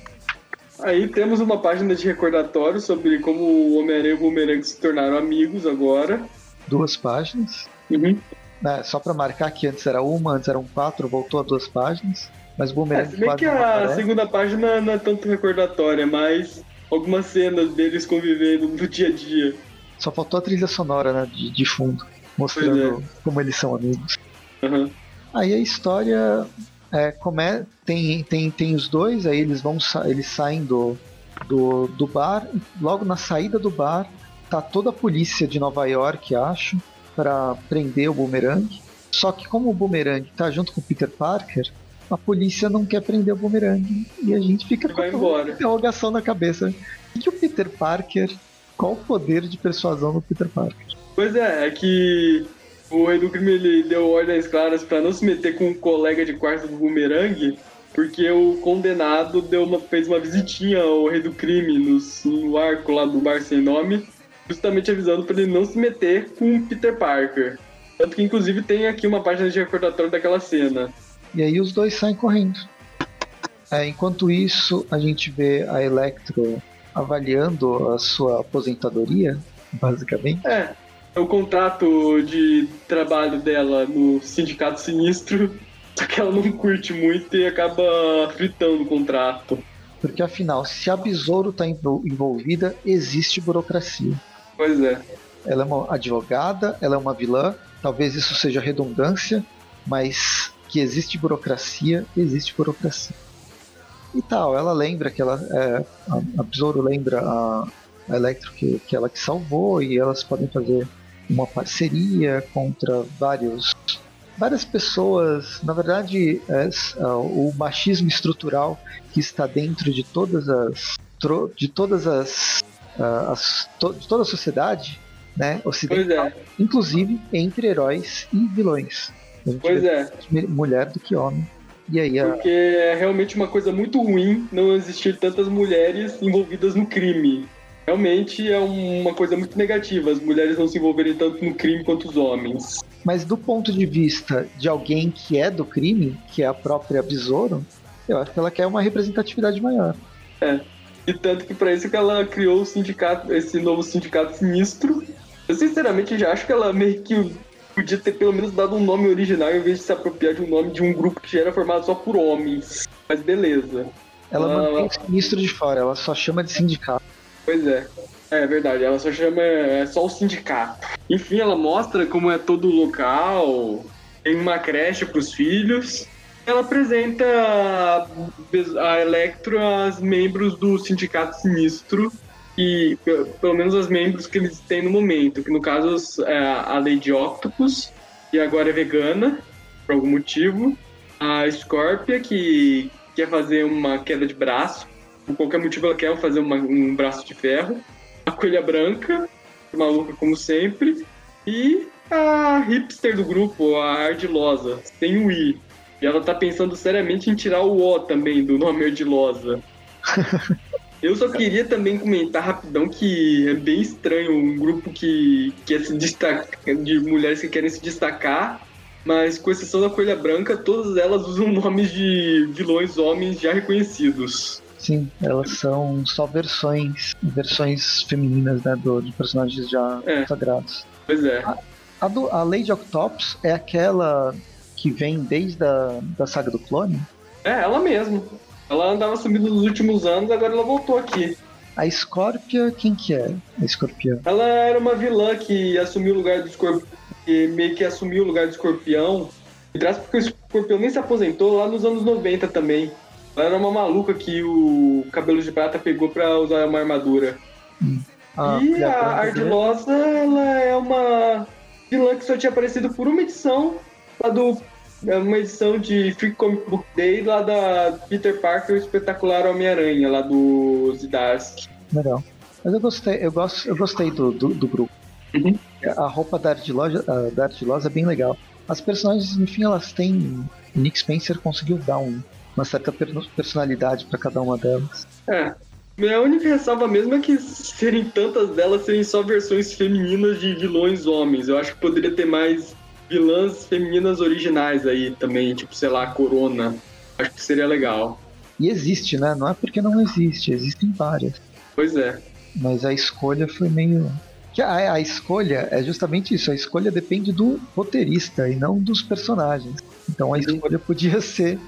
Aí temos uma página de recordatório sobre como o Homem-Aranha e o Boomerang se tornaram amigos agora. Duas páginas. Uhum. É, só para marcar que antes era uma, antes eram quatro, voltou a duas páginas. Mas o Boomerang. É, se bem que a segunda página não é tanto recordatória, mas algumas cenas deles convivendo no dia a dia. Só faltou a trilha sonora, né, de, de fundo mostrando é. como eles são amigos. Uhum. Aí a história é, come... tem, tem, tem os dois, aí eles vão eles saem do, do, do bar, logo na saída do bar tá toda a polícia de Nova York, acho, para prender o Boomerang. Só que como o Boomerang tá junto com o Peter Parker, a polícia não quer prender o Boomerang e a gente fica com uma interrogação na cabeça. O que o Peter Parker, qual o poder de persuasão do Peter Parker? Pois é, é que o rei do crime ele deu ordens claras para não se meter com um colega de quarto do Boomerang, porque o condenado deu uma, fez uma visitinha ao rei do crime no, no arco lá do bar sem nome, justamente avisando para ele não se meter com o Peter Parker. Tanto que inclusive tem aqui uma página de recordatório daquela cena. E aí os dois saem correndo. É, enquanto isso, a gente vê a Electro avaliando a sua aposentadoria, basicamente. É, o contrato de trabalho dela no Sindicato Sinistro, só <laughs> que ela não curte muito e acaba fritando o contrato. Porque afinal, se a Besouro está envolvida, existe burocracia. Pois é. Ela é uma advogada, ela é uma vilã, talvez isso seja redundância, mas que existe burocracia, existe burocracia. E tal, ela lembra que ela. É, a, a Besouro lembra a, a Electro que, que ela que salvou e elas podem fazer uma parceria contra vários várias pessoas, na verdade, é, é, o machismo estrutural que está dentro de todas as de todas as, as to, de toda a sociedade, né, ocidental, é. inclusive entre heróis e vilões. Pois é. Mulher do que homem. E aí, a... Porque é realmente uma coisa muito ruim não existir tantas mulheres envolvidas no crime realmente é uma coisa muito negativa as mulheres não se envolverem tanto no crime quanto os homens. Mas do ponto de vista de alguém que é do crime, que é a própria Besouro, eu acho que ela quer uma representatividade maior. É. E tanto que para isso que ela criou o sindicato, esse novo sindicato sinistro. Eu sinceramente já acho que ela meio que podia ter pelo menos dado um nome original em vez de se apropriar de um nome de um grupo que já era formado só por homens. Mas beleza. Ela uh, mantém o sinistro de fora, ela só chama de sindicato. Pois é. É verdade, ela só chama. É só o sindicato. Enfim, ela mostra como é todo o local, tem uma creche para os filhos. Ela apresenta a Electro aos membros do Sindicato Sinistro, e pelo menos os membros que eles têm no momento, que no caso é a Lady Octopus, que agora é vegana, por algum motivo. A Scorpia, que quer fazer uma queda de braço, por qualquer motivo ela quer fazer uma, um braço de ferro. A Coelha Branca, maluca como sempre. E a hipster do grupo, a Ardilosa, sem o I. E ela tá pensando seriamente em tirar o O também do nome Ardilosa. <laughs> Eu só queria também comentar rapidão que é bem estranho um grupo que quer se destacar, de mulheres que querem se destacar, mas com exceção da Coelha Branca, todas elas usam <laughs> nomes de vilões homens já reconhecidos. Sim, elas são só versões, versões femininas, né, do, de personagens já é. sagrados. Pois é. A, a, do, a Lady Octopus é aquela que vem desde a da saga do clone? É, ela mesma. Ela andava sumindo nos últimos anos, agora ela voltou aqui. A Scorpia, quem que é a Scorpião? Ela era uma vilã que assumiu o lugar do escorpião, meio que assumiu o lugar do escorpião. E traz porque o escorpião nem se aposentou lá nos anos 90 também. Ela era uma maluca que o cabelo de prata pegou pra usar uma armadura. Hum. Ah, e a Ardilosa, ela é uma vilã que só tinha aparecido por uma edição lá do é uma edição de Free Comic Book Day lá da Peter Parker o Espetacular Homem-Aranha, lá do Zdarsky. Legal. Mas eu gostei, eu gosto, eu gostei do, do, do grupo. Uhum. A roupa da Ardilosa, da Ardilosa é bem legal. As personagens, enfim, elas têm. Nick Spencer conseguiu dar um, uma certa personalidade para cada uma delas. É. Minha única ressalva mesmo é que serem tantas delas serem só versões femininas de vilões homens. Eu acho que poderia ter mais vilãs femininas originais aí também, tipo, sei lá, Corona. Acho que seria legal. E existe, né? Não é porque não existe, existem várias. Pois é. Mas a escolha foi meio. A, a escolha é justamente isso, a escolha depende do roteirista e não dos personagens. Então a escolha podia ser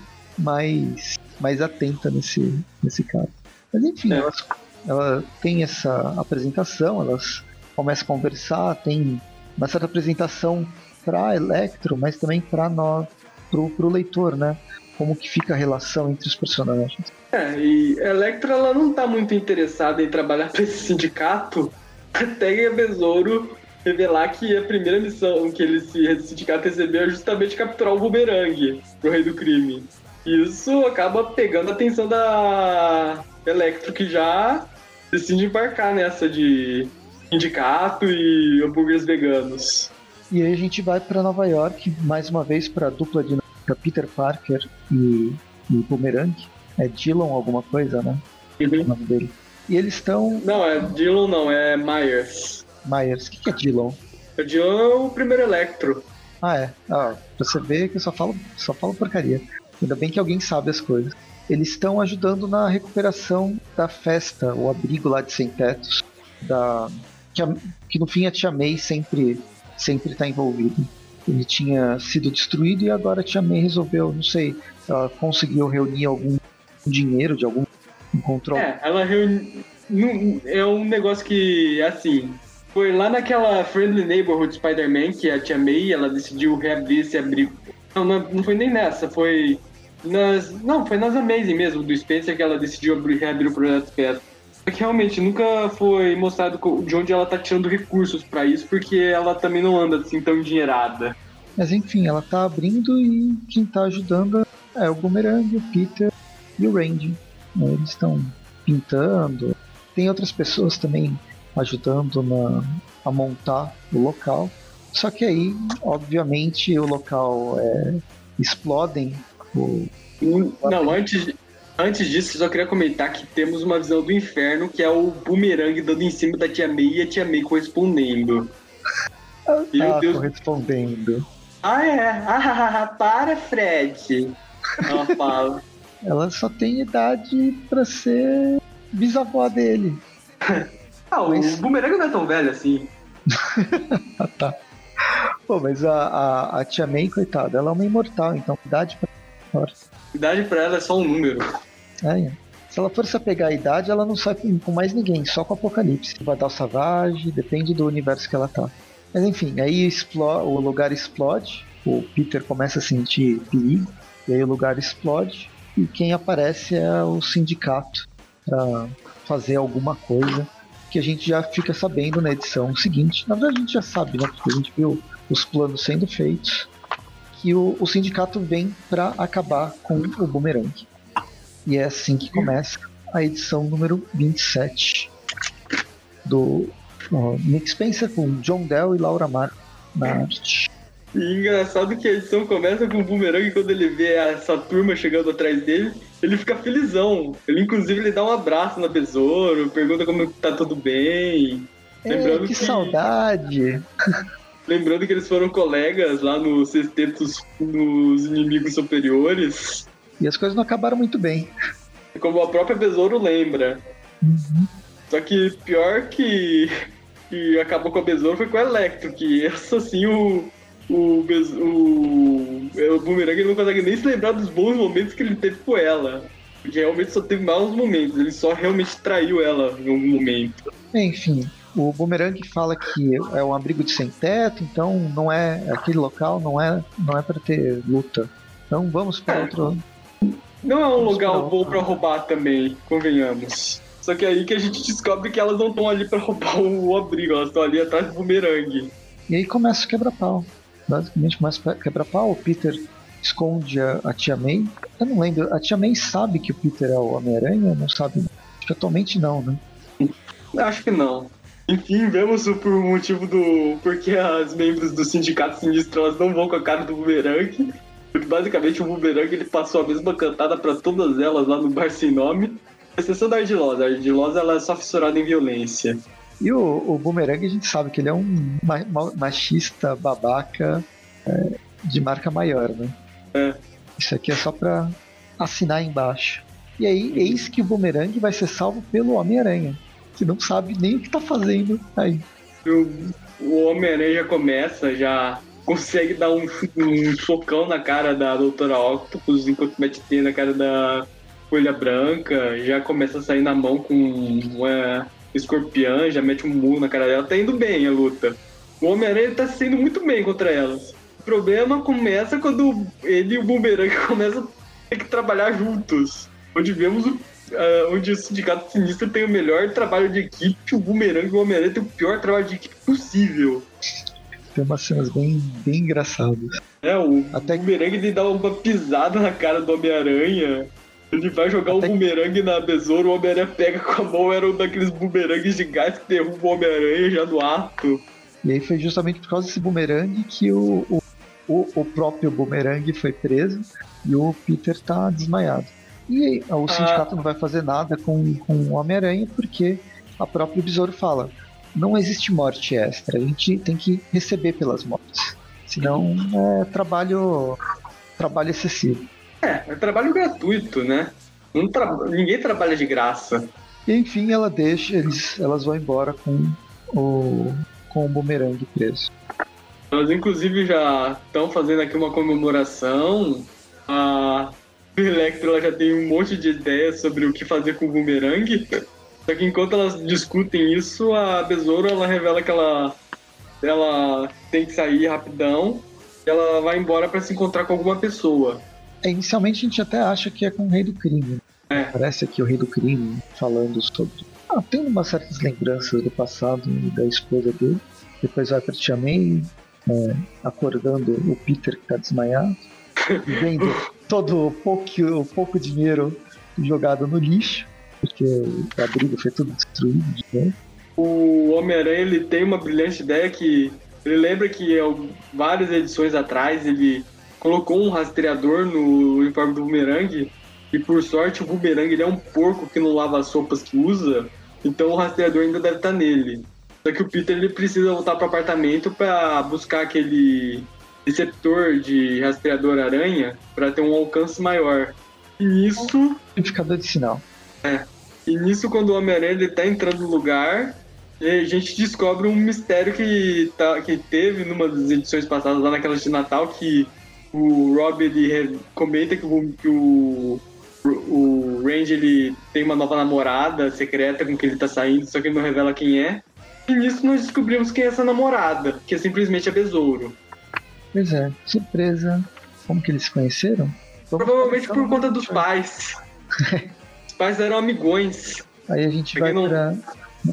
mais, mais atenta nesse, nesse caso. Mas enfim, é. elas, ela tem essa apresentação, elas começam a conversar, tem uma certa apresentação para Electro, mas também para nós, pro, pro leitor, né? Como que fica a relação entre os personagens. É, e Electra ela não tá muito interessada em trabalhar para esse sindicato <laughs> até a Besouro revelar que a primeira missão que ele, esse sindicato recebeu é justamente capturar o Boomerang pro Rei do Crime. Isso acaba pegando a atenção da Electro, que já decide embarcar nessa de sindicato e hambúrgueres veganos. E aí a gente vai para Nova York, mais uma vez para a dupla de Peter Parker e, e Boomerang. É Dylan alguma coisa, né? Uhum. O nome dele. E eles estão. Não, é Dylan não, é Myers. Myers. O que, que é Dylan? O Dylan é o primeiro Electro. Ah, é. Ah, pra você ver que eu só falo, só falo porcaria. Ainda bem que alguém sabe as coisas. Eles estão ajudando na recuperação da festa, o abrigo lá de sem tetos. Da... Que, a... que no fim a Tia May sempre sempre está envolvido. Ele tinha sido destruído e agora a Tia May resolveu, não sei, ela conseguiu reunir algum dinheiro de algum controle. É, ela reuniu. É um negócio que, assim, foi lá naquela Friendly Neighborhood Spider-Man que a Tia May ela decidiu reabrir esse abrigo. Não, não, foi nem nessa, foi nas. Não, foi nas Amazing mesmo, do Spencer, que ela decidiu abrir, reabrir o projeto Petro. É que realmente nunca foi mostrado de onde ela tá tirando recursos para isso, porque ela também não anda assim tão endinheirada. Mas enfim, ela tá abrindo e quem tá ajudando é o Boomerang, o Peter e o Randy. Eles estão pintando. Tem outras pessoas também ajudando na, a montar o local. Só que aí, obviamente, o local é, explodem. O... Não, antes, Antes disso, só queria comentar que temos uma visão do inferno, que é o boomerang dando em cima da Tia May e a Tia May correspondendo. Meu ah, Deus. respondendo. Ah, é? Ah, para, Fred. Ela <laughs> fala. Ela só tem idade pra ser bisavó dele. ah, mas... o bumerangue não é tão velho assim. <laughs> ah, tá. Pô, mas a, a, a Tia May, coitada, ela é uma imortal, então idade pra ela. Idade pra ela é só um número. É, é. Se ela for se apegar à idade, ela não sai com mais ninguém, só com o Apocalipse. Vai dar o Savage, depende do universo que ela tá. Mas enfim, aí explode, o lugar explode, o Peter começa a sentir perigo, e aí o lugar explode, e quem aparece é o sindicato para fazer alguma coisa que a gente já fica sabendo na edição seguinte. Na verdade, a gente já sabe, né? Porque a gente viu os planos sendo feitos. Que o, o sindicato vem para acabar com o boomerang. E é assim que começa a edição número 27 do Nick Spencer com John Dell e Laura Mar na arte. E engraçado que a edição começa com o Boomerang quando ele vê essa turma chegando atrás dele, ele fica felizão. Ele inclusive ele dá um abraço na Besouro, pergunta como tá tudo bem. É, lembrando que, que saudade! <laughs> Lembrando que eles foram colegas lá no sextetos nos inimigos superiores. E as coisas não acabaram muito bem. Como a própria Besouro lembra. Uhum. Só que pior que que acabou com a Besouro foi com o Electro, que <laughs> essa assim o. O, o, o Boomerang não consegue nem se lembrar dos bons momentos que ele teve com ela. Porque realmente só teve maus momentos, ele só realmente traiu ela em algum momento. Enfim, o Boomerang fala que é um abrigo de sem teto, então não é aquele local não é não é para ter luta. Então vamos para é. outro. Não é um lugar bom para roubar também, convenhamos. Só que é aí que a gente descobre que elas não estão ali para roubar o abrigo, elas estão ali atrás do bumerangue. E aí começa o quebra-pau. Basicamente começa o quebra-pau, o Peter esconde a, a, Tia May. Eu não lembro, a Tia May sabe que o Peter é o Homem-Aranha? Não sabe? Acho que atualmente não, né? Acho que não. Enfim, vemos por motivo do. porque as membros do Sindicato Sinistro elas não vão com a cara do Boomerang. Porque basicamente o Boomerang ele passou a mesma cantada para todas elas lá no Bar Sem Nome exceção da Ardilosa. A Ardilosa ela é só fissurada em violência. E o, o Boomerang, a gente sabe que ele é um machista, babaca, é, de marca maior, né? É. Isso aqui é só pra assinar embaixo. E aí, eis que o Boomerang vai ser salvo pelo Homem-Aranha, que não sabe nem o que tá fazendo aí. O, Homem-Aranha já começa, já consegue dar um, um socão na cara da Doutora Octopus enquanto mete na cara da folha branca, já começa a sair na mão com uma escorpião, já mete um murro na cara dela, tá indo bem a luta. O Homem-Aranha tá saindo muito bem contra elas. O problema começa quando ele e o Boomerang <laughs> começam a ter que trabalhar juntos. Onde vemos o, uh, onde o Sindicato Sinistro tem o melhor trabalho de equipe, o Boomerang e o Homem-Aranha tem o pior trabalho de equipe possível. Tem umas cenas bem, bem engraçadas. É, o Até... Boomerang ele dá uma pisada na cara do Homem-Aranha. Ele vai jogar Até... um bumerangue na besoura, o Homem-Aranha pega com a mão, era um daqueles bumerangues de gás que derruba o Homem-Aranha já no ato. E aí foi justamente por causa desse bumerangue que o, o, o, o próprio bumerangue foi preso e o Peter tá desmaiado. E o ah. sindicato ah. não vai fazer nada com, com o Homem-Aranha porque a própria Besouro fala: não existe morte extra, a gente tem que receber pelas mortes. Senão é trabalho, trabalho excessivo. É, é trabalho gratuito, né? Tra... Ninguém trabalha de graça. E enfim, ela deixa, eles, elas vão embora com o, com o bumerangue preso. Elas inclusive já estão fazendo aqui uma comemoração. A Electra já tem um monte de ideias sobre o que fazer com o bumerangue. Só que enquanto elas discutem isso, a Besouro ela revela que ela, ela tem que sair rapidão. E ela vai embora para se encontrar com alguma pessoa. É, inicialmente a gente até acha que é com o Rei do Crime. É. Parece aqui o Rei do Crime falando sobre. Ah, tem umas certas lembranças do passado e da esposa dele. Depois vai pra Tia May, é, acordando o Peter que tá desmaiado. vendo <laughs> todo o pouco, o pouco dinheiro jogado no lixo, porque o abrigo foi tudo destruído de novo. O Homem-Aranha ele tem uma brilhante ideia que ele lembra que várias edições atrás ele colocou um rastreador no uniforme do bumerangue e por sorte o bumerangue é um porco que não lava as sopas que usa, então o rastreador ainda deve estar nele. Só que o Peter ele precisa voltar pro apartamento para buscar aquele receptor de rastreador aranha para ter um alcance maior. E nisso. Amplificador de sinal. É. E nisso, quando o Homem-Aranha está entrando no lugar, a gente descobre um mistério que, tá, que teve numa das edições passadas, lá naquela de Natal, que o Rob ele comenta que o, que o, o Range ele tem uma nova namorada secreta com que ele tá saindo, só que ele não revela quem é. E nisso nós descobrimos quem é essa namorada, que é simplesmente a Besouro. Pois é, surpresa. Como que eles se conheceram? Provavelmente por conta dos pais. Os pais eram amigões. Aí a gente vai não... pra...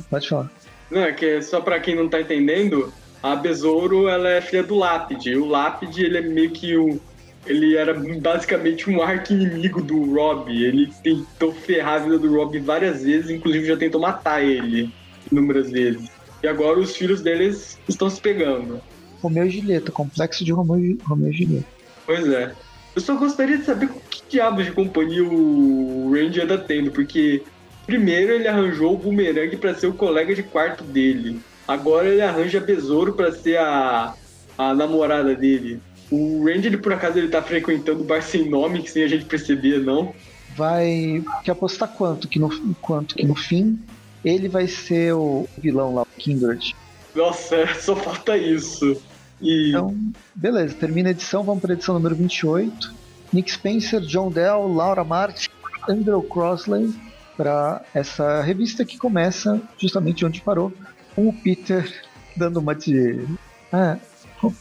Pode falar. Não, é que só pra quem não tá entendendo, a Besouro ela é filha do Lápide. O Lápide ele é meio que o. Ele era basicamente um arco-inimigo do Rob. Ele tentou ferrar a vida do Rob várias vezes, inclusive já tentou matar ele inúmeras vezes. E agora os filhos deles estão se pegando. Romeu e Julieta, complexo de Romeu, Romeu e Julieta. Pois é. Eu só gostaria de saber que diabos de companhia o Randy anda tendo, porque primeiro ele arranjou o Boomerang para ser o colega de quarto dele. Agora ele arranja Besouro para ser a, a namorada dele. O Randy, ele, por acaso, ele tá frequentando o bar sem nome, sem a gente perceber, não? Vai. Quer apostar quanto? Que no, quanto que no fim ele vai ser o vilão lá, o Kindred. Nossa, <laughs> só falta isso. E... Então, beleza, termina a edição, vamos para a edição número 28. Nick Spencer, John Dell, Laura Martin, Andrew Crossley, para essa revista que começa justamente onde parou, com o Peter dando uma de. Ah,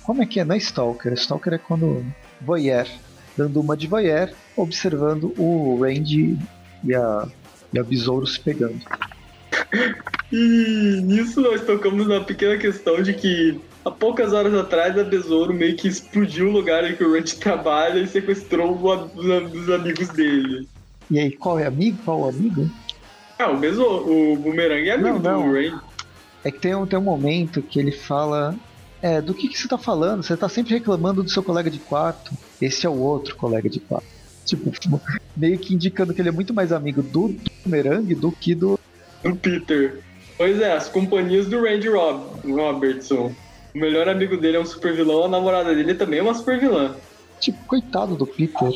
como é que é? Não é Stalker. Stalker é quando. Voyeur. Dando uma de Voyeur, observando o Randy e a, e a Besouro se pegando. <laughs> E nisso nós tocamos na pequena questão de que há poucas horas atrás a Besouro meio que explodiu o lugar em que o Randy trabalha e sequestrou um dos amigos dele. E aí, qual é amigo? Qual é o amigo? Ah, o Besouro, o Boomerang é amigo não, não. do Randy. É que tem um, tem um momento que ele fala. É, do que, que você tá falando? Você tá sempre reclamando do seu colega de quarto. Esse é o outro colega de quarto. Tipo, <laughs> meio que indicando que ele é muito mais amigo do, do Boomerang do que do. Do Peter. Pois é, as companhias do Randy Rob, Robertson. O melhor amigo dele é um super vilão, a namorada dele também é uma super vilã. Tipo, coitado do Peter.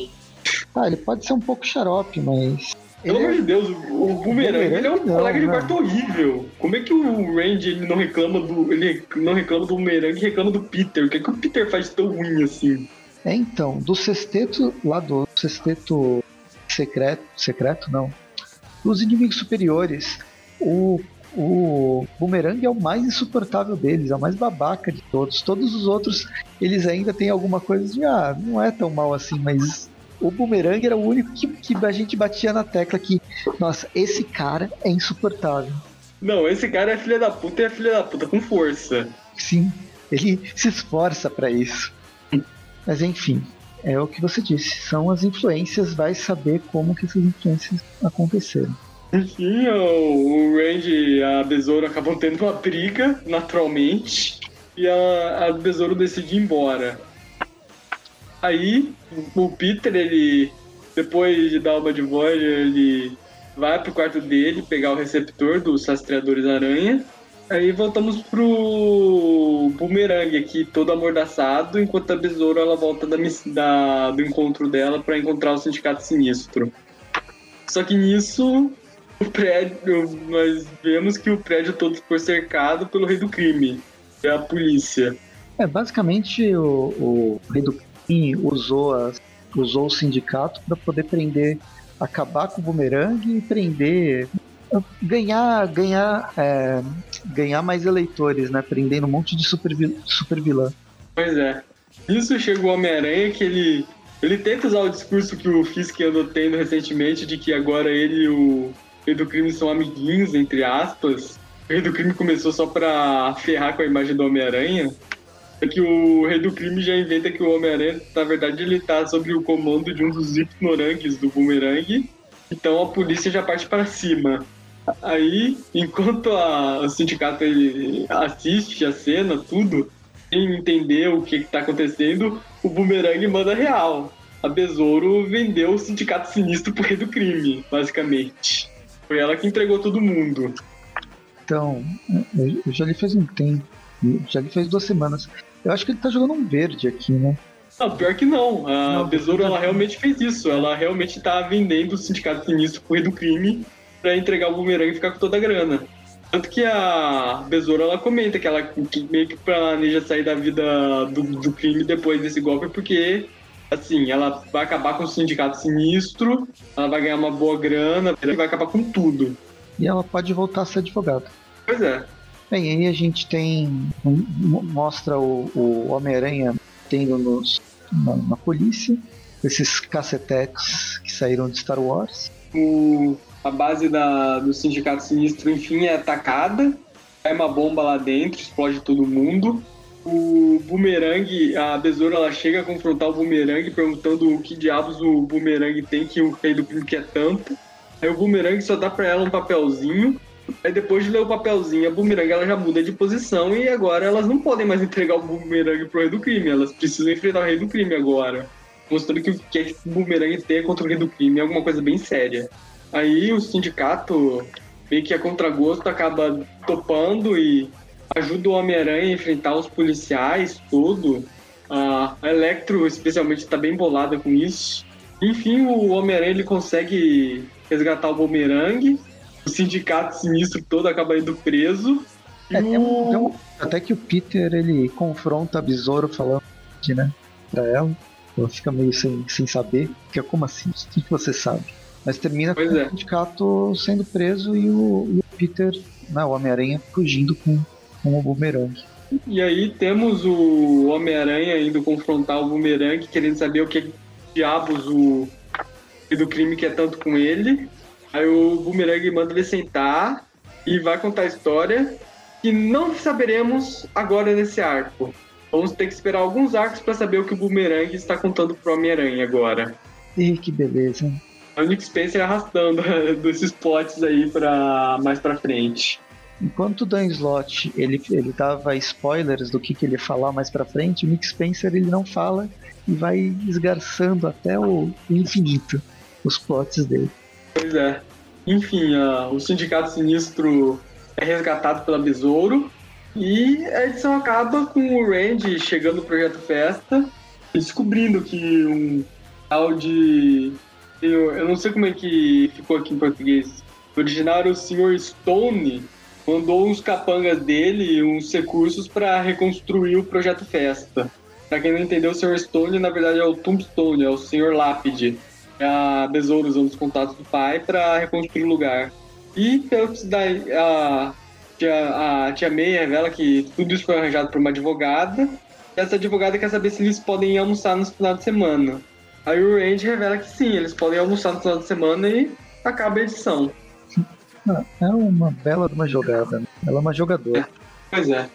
Ah, ele pode ser um pouco xarope, mas. Pelo amor é... de Deus, o, o Boomerang, ele é um não, colega de quarto horrível. Como é que o Randy ele não reclama do. Ele não reclama do Boomerang e reclama do Peter? O que, é que o Peter faz tão ruim assim? É então, do sexteto lá do sexteto secreto. Secreto, não. Dos inimigos superiores, o o Boomerang é o mais insuportável deles, é o mais babaca de todos. Todos os outros, eles ainda têm alguma coisa de, ah, não é tão mal assim, mas o Boomerang era o único que, que a gente batia na tecla que, nossa, esse cara é insuportável. Não, esse cara é filha da puta e é filha da puta com força. Sim, ele se esforça para isso. Mas enfim, é o que você disse, são as influências, vai saber como que essas influências aconteceram. Enfim, o, Randy e a Besouro acabam tendo uma briga, naturalmente, e a, a Besouro decide ir embora. Aí, o Peter, ele, depois de dar uma de voz, ele vai pro quarto dele pegar o receptor dos rastreadores aranha. Aí voltamos pro Boomerang aqui, todo amordaçado, enquanto a Besouro ela volta da, da do encontro dela para encontrar o Sindicato Sinistro. Só que nisso o prédio, nós vemos que o prédio todo foi cercado pelo rei do crime, que é a polícia. É, basicamente o, o rei do crime usou, as, usou o sindicato para poder prender, acabar com o bumerangue e prender, ganhar, ganhar, é, ganhar mais eleitores, né? Prendendo um monte de super, super vilã. Pois é. Isso chegou o Homem-Aranha que ele ele tenta usar o discurso que o Fisk andou tendo recentemente de que agora ele e o Rei do Crime são amiguinhos, entre aspas. O Rei do Crime começou só pra ferrar com a imagem do Homem-Aranha. É que o Rei do Crime já inventa que o Homem-Aranha, na verdade, ele tá sob o comando de um dos ignorangues do Boomerang. Então a polícia já parte para cima. Aí, enquanto a, o sindicato assiste a cena, tudo, sem entender o que, está acontecendo, o Boomerang manda real. A Besouro vendeu o sindicato sinistro pro rei do crime, basicamente. Foi ela que entregou todo mundo. Então, eu já li faz um tempo. Já li faz duas semanas. Eu acho que ele tá jogando um verde aqui, né? Não, pior que não. A não, Besouro, ela realmente fez isso. Ela realmente tá vendendo o Sindicato Sinistro por do crime para entregar o bumerangue e ficar com toda a grana. Tanto que a Besouro, ela comenta que ela que meio que planeja sair da vida do, do crime depois desse golpe, porque assim, ela vai acabar com o sindicato sinistro, ela vai ganhar uma boa grana, e vai acabar com tudo. E ela pode voltar a ser advogada. Pois é. Bem, aí a gente tem. mostra o, o Homem-Aranha tendo nos, na, na, polícia, esses cacetetes que saíram de Star Wars. O, a base da, do Sindicato Sinistro, enfim, é atacada. Cai uma bomba lá dentro, explode todo mundo. O Boomerang, a Besoura, ela chega a confrontar o Boomerang, perguntando o que diabos o Boomerang tem que o rei do crime quer tanto. Aí o Boomerang só dá pra ela um papelzinho Aí depois de ler o papelzinho, a Boomerang ela já muda de posição e agora elas não podem mais entregar o Boomerang pro rei do crime, elas precisam enfrentar o rei do crime agora. Mostrando que o que é o Boomerang tem contra o rei do crime é alguma coisa bem séria. Aí o sindicato, meio que a contragosto, acaba topando e ajuda o Homem-Aranha a enfrentar os policiais, tudo. A Electro, especialmente, está bem bolada com isso. Enfim, o Homem-Aranha ele consegue resgatar o Boomerang o sindicato sinistro todo acaba indo preso. É, o... até que o Peter ele confronta a Besouro falando que, né, pra ela. Ela fica meio sem, sem saber. Fica como assim? O que, você sabe? Mas termina pois com é. o sindicato sendo preso e o, e o Peter, né, o Homem-Aranha, fugindo com, com o Boomerang. E aí temos o Homem-Aranha indo confrontar o Boomerang, querendo saber o que diabos o do crime quer tanto com ele. Aí o Boomerang manda ele sentar e vai contar a história que não saberemos agora nesse arco. Vamos ter que esperar alguns arcos para saber o que o Boomerang está contando pro Homem-Aranha agora. Ih, que beleza. O Nick Spencer arrastando <laughs> desses plots aí para mais para frente. Enquanto o Dan Slott ele, ele dava spoilers do que, que ele ia falar mais para frente, o Spencer ele não fala e vai esgarçando até o infinito os plots dele. Pois é. Enfim, uh, o Sindicato Sinistro é resgatado pela Besouro e a edição acaba com o Randy chegando no Projeto Festa e descobrindo que um tal de. Eu não sei como é que ficou aqui em português. O Sr. Stone, mandou uns capangas dele, uns recursos para reconstruir o Projeto Festa. Para quem não entendeu, o Sr. Stone, na verdade, é o Tombstone, é o Sr. Lápide a Besouro usando os contatos do pai para reconstruir o lugar. E pelo que a tia, a tia May revela que tudo isso foi arranjado por uma advogada. Essa advogada quer saber se eles podem almoçar no final de semana. Aí o Randy revela que sim, eles podem almoçar no final de semana e acaba a edição. É uma bela uma jogada. Né? Ela é uma jogadora. Pois é.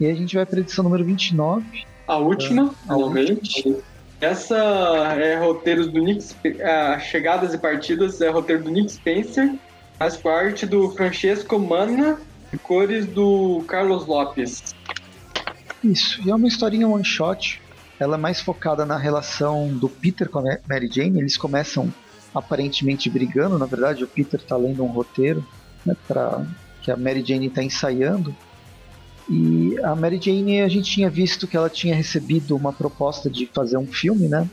E a gente vai para a edição número 29. A última, é, finalmente. Essa é roteiros do Nick uh, Chegadas e Partidas é roteiro do Nick Spencer, faz parte do Francesco Manna e cores do Carlos Lopes. Isso, e é uma historinha one shot. Ela é mais focada na relação do Peter com a Mary Jane. Eles começam aparentemente brigando, na verdade, o Peter está lendo um roteiro né, para que a Mary Jane está ensaiando e a Mary Jane, a gente tinha visto que ela tinha recebido uma proposta de fazer um filme, né?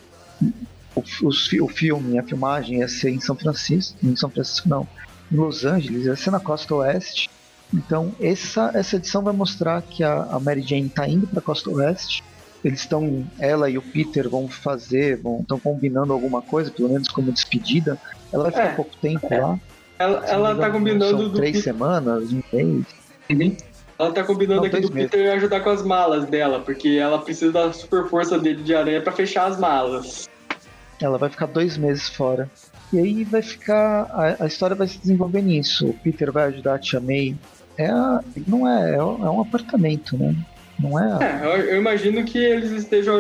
O, o, o filme, a filmagem ia ser em São Francisco, em São Francisco não, em Los Angeles, ia ser na costa oeste. Então essa, essa edição vai mostrar que a, a Mary Jane está indo para a costa oeste. Eles estão, ela e o Peter vão fazer, vão estão combinando alguma coisa, pelo menos como despedida. Ela vai ficar é, pouco tempo é. lá. Ela, ela tá combinando três semanas, um mês. Uhum. Ela tá combinando Não, aqui do meses. Peter ajudar com as malas dela, porque ela precisa da super força dele de aranha para fechar as malas. Ela vai ficar dois meses fora. E aí vai ficar. A, a, história vai se desenvolver nisso. O Peter vai ajudar a Tia May. É a, não é, é, é um apartamento, né? Não é. é eu, eu, imagino que eles estejam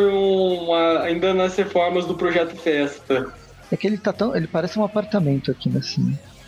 ainda nas reformas do projeto Festa. É que ele tá tão. Ele parece um apartamento aqui nessa,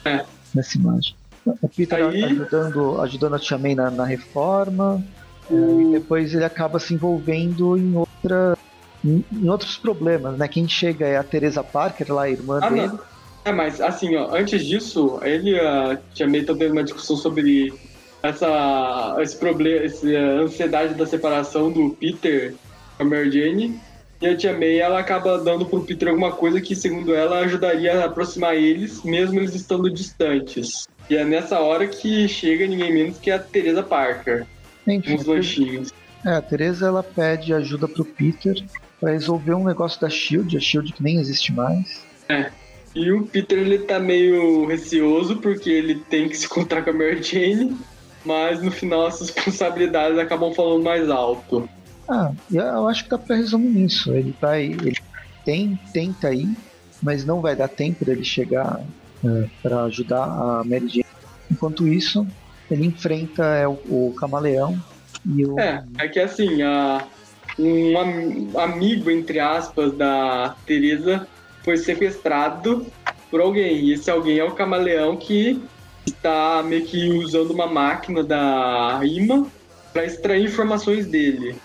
é. nessa imagem. O Peter Aí... ajudando, ajudando a Tia May na, na reforma. O... E depois ele acaba se envolvendo em outra em, em, outros problemas, né? Quem chega é a Teresa Parker, lá, a irmã ah, dele. Não. É, mas assim, ó, antes disso, ele e a Tia May estão tendo uma discussão sobre essa esse problema, essa ansiedade da separação do Peter com a Mary Jane. E a tia May ela acaba dando pro Peter alguma coisa que, segundo ela, ajudaria a aproximar eles, mesmo eles estando distantes. E é nessa hora que chega ninguém menos que a Teresa Parker. Enfim, uns lanchinhos. É, a Teresa ela pede ajuda pro Peter para resolver um negócio da Shield, a Shield que nem existe mais. É. E o Peter ele tá meio receoso porque ele tem que se encontrar com a Mary Jane, mas no final as responsabilidades acabam falando mais alto. Ah, eu acho que dá pra resumir nisso. Ele vai. Ele tem, tenta ir, mas não vai dar tempo dele chegar é, para ajudar a Mary Jane. Enquanto isso, ele enfrenta é, o, o camaleão e o. É, é que assim, a, um am, amigo, entre aspas, da Teresa foi sequestrado por alguém. E esse alguém é o camaleão que está meio que usando uma máquina da IMA para extrair informações dele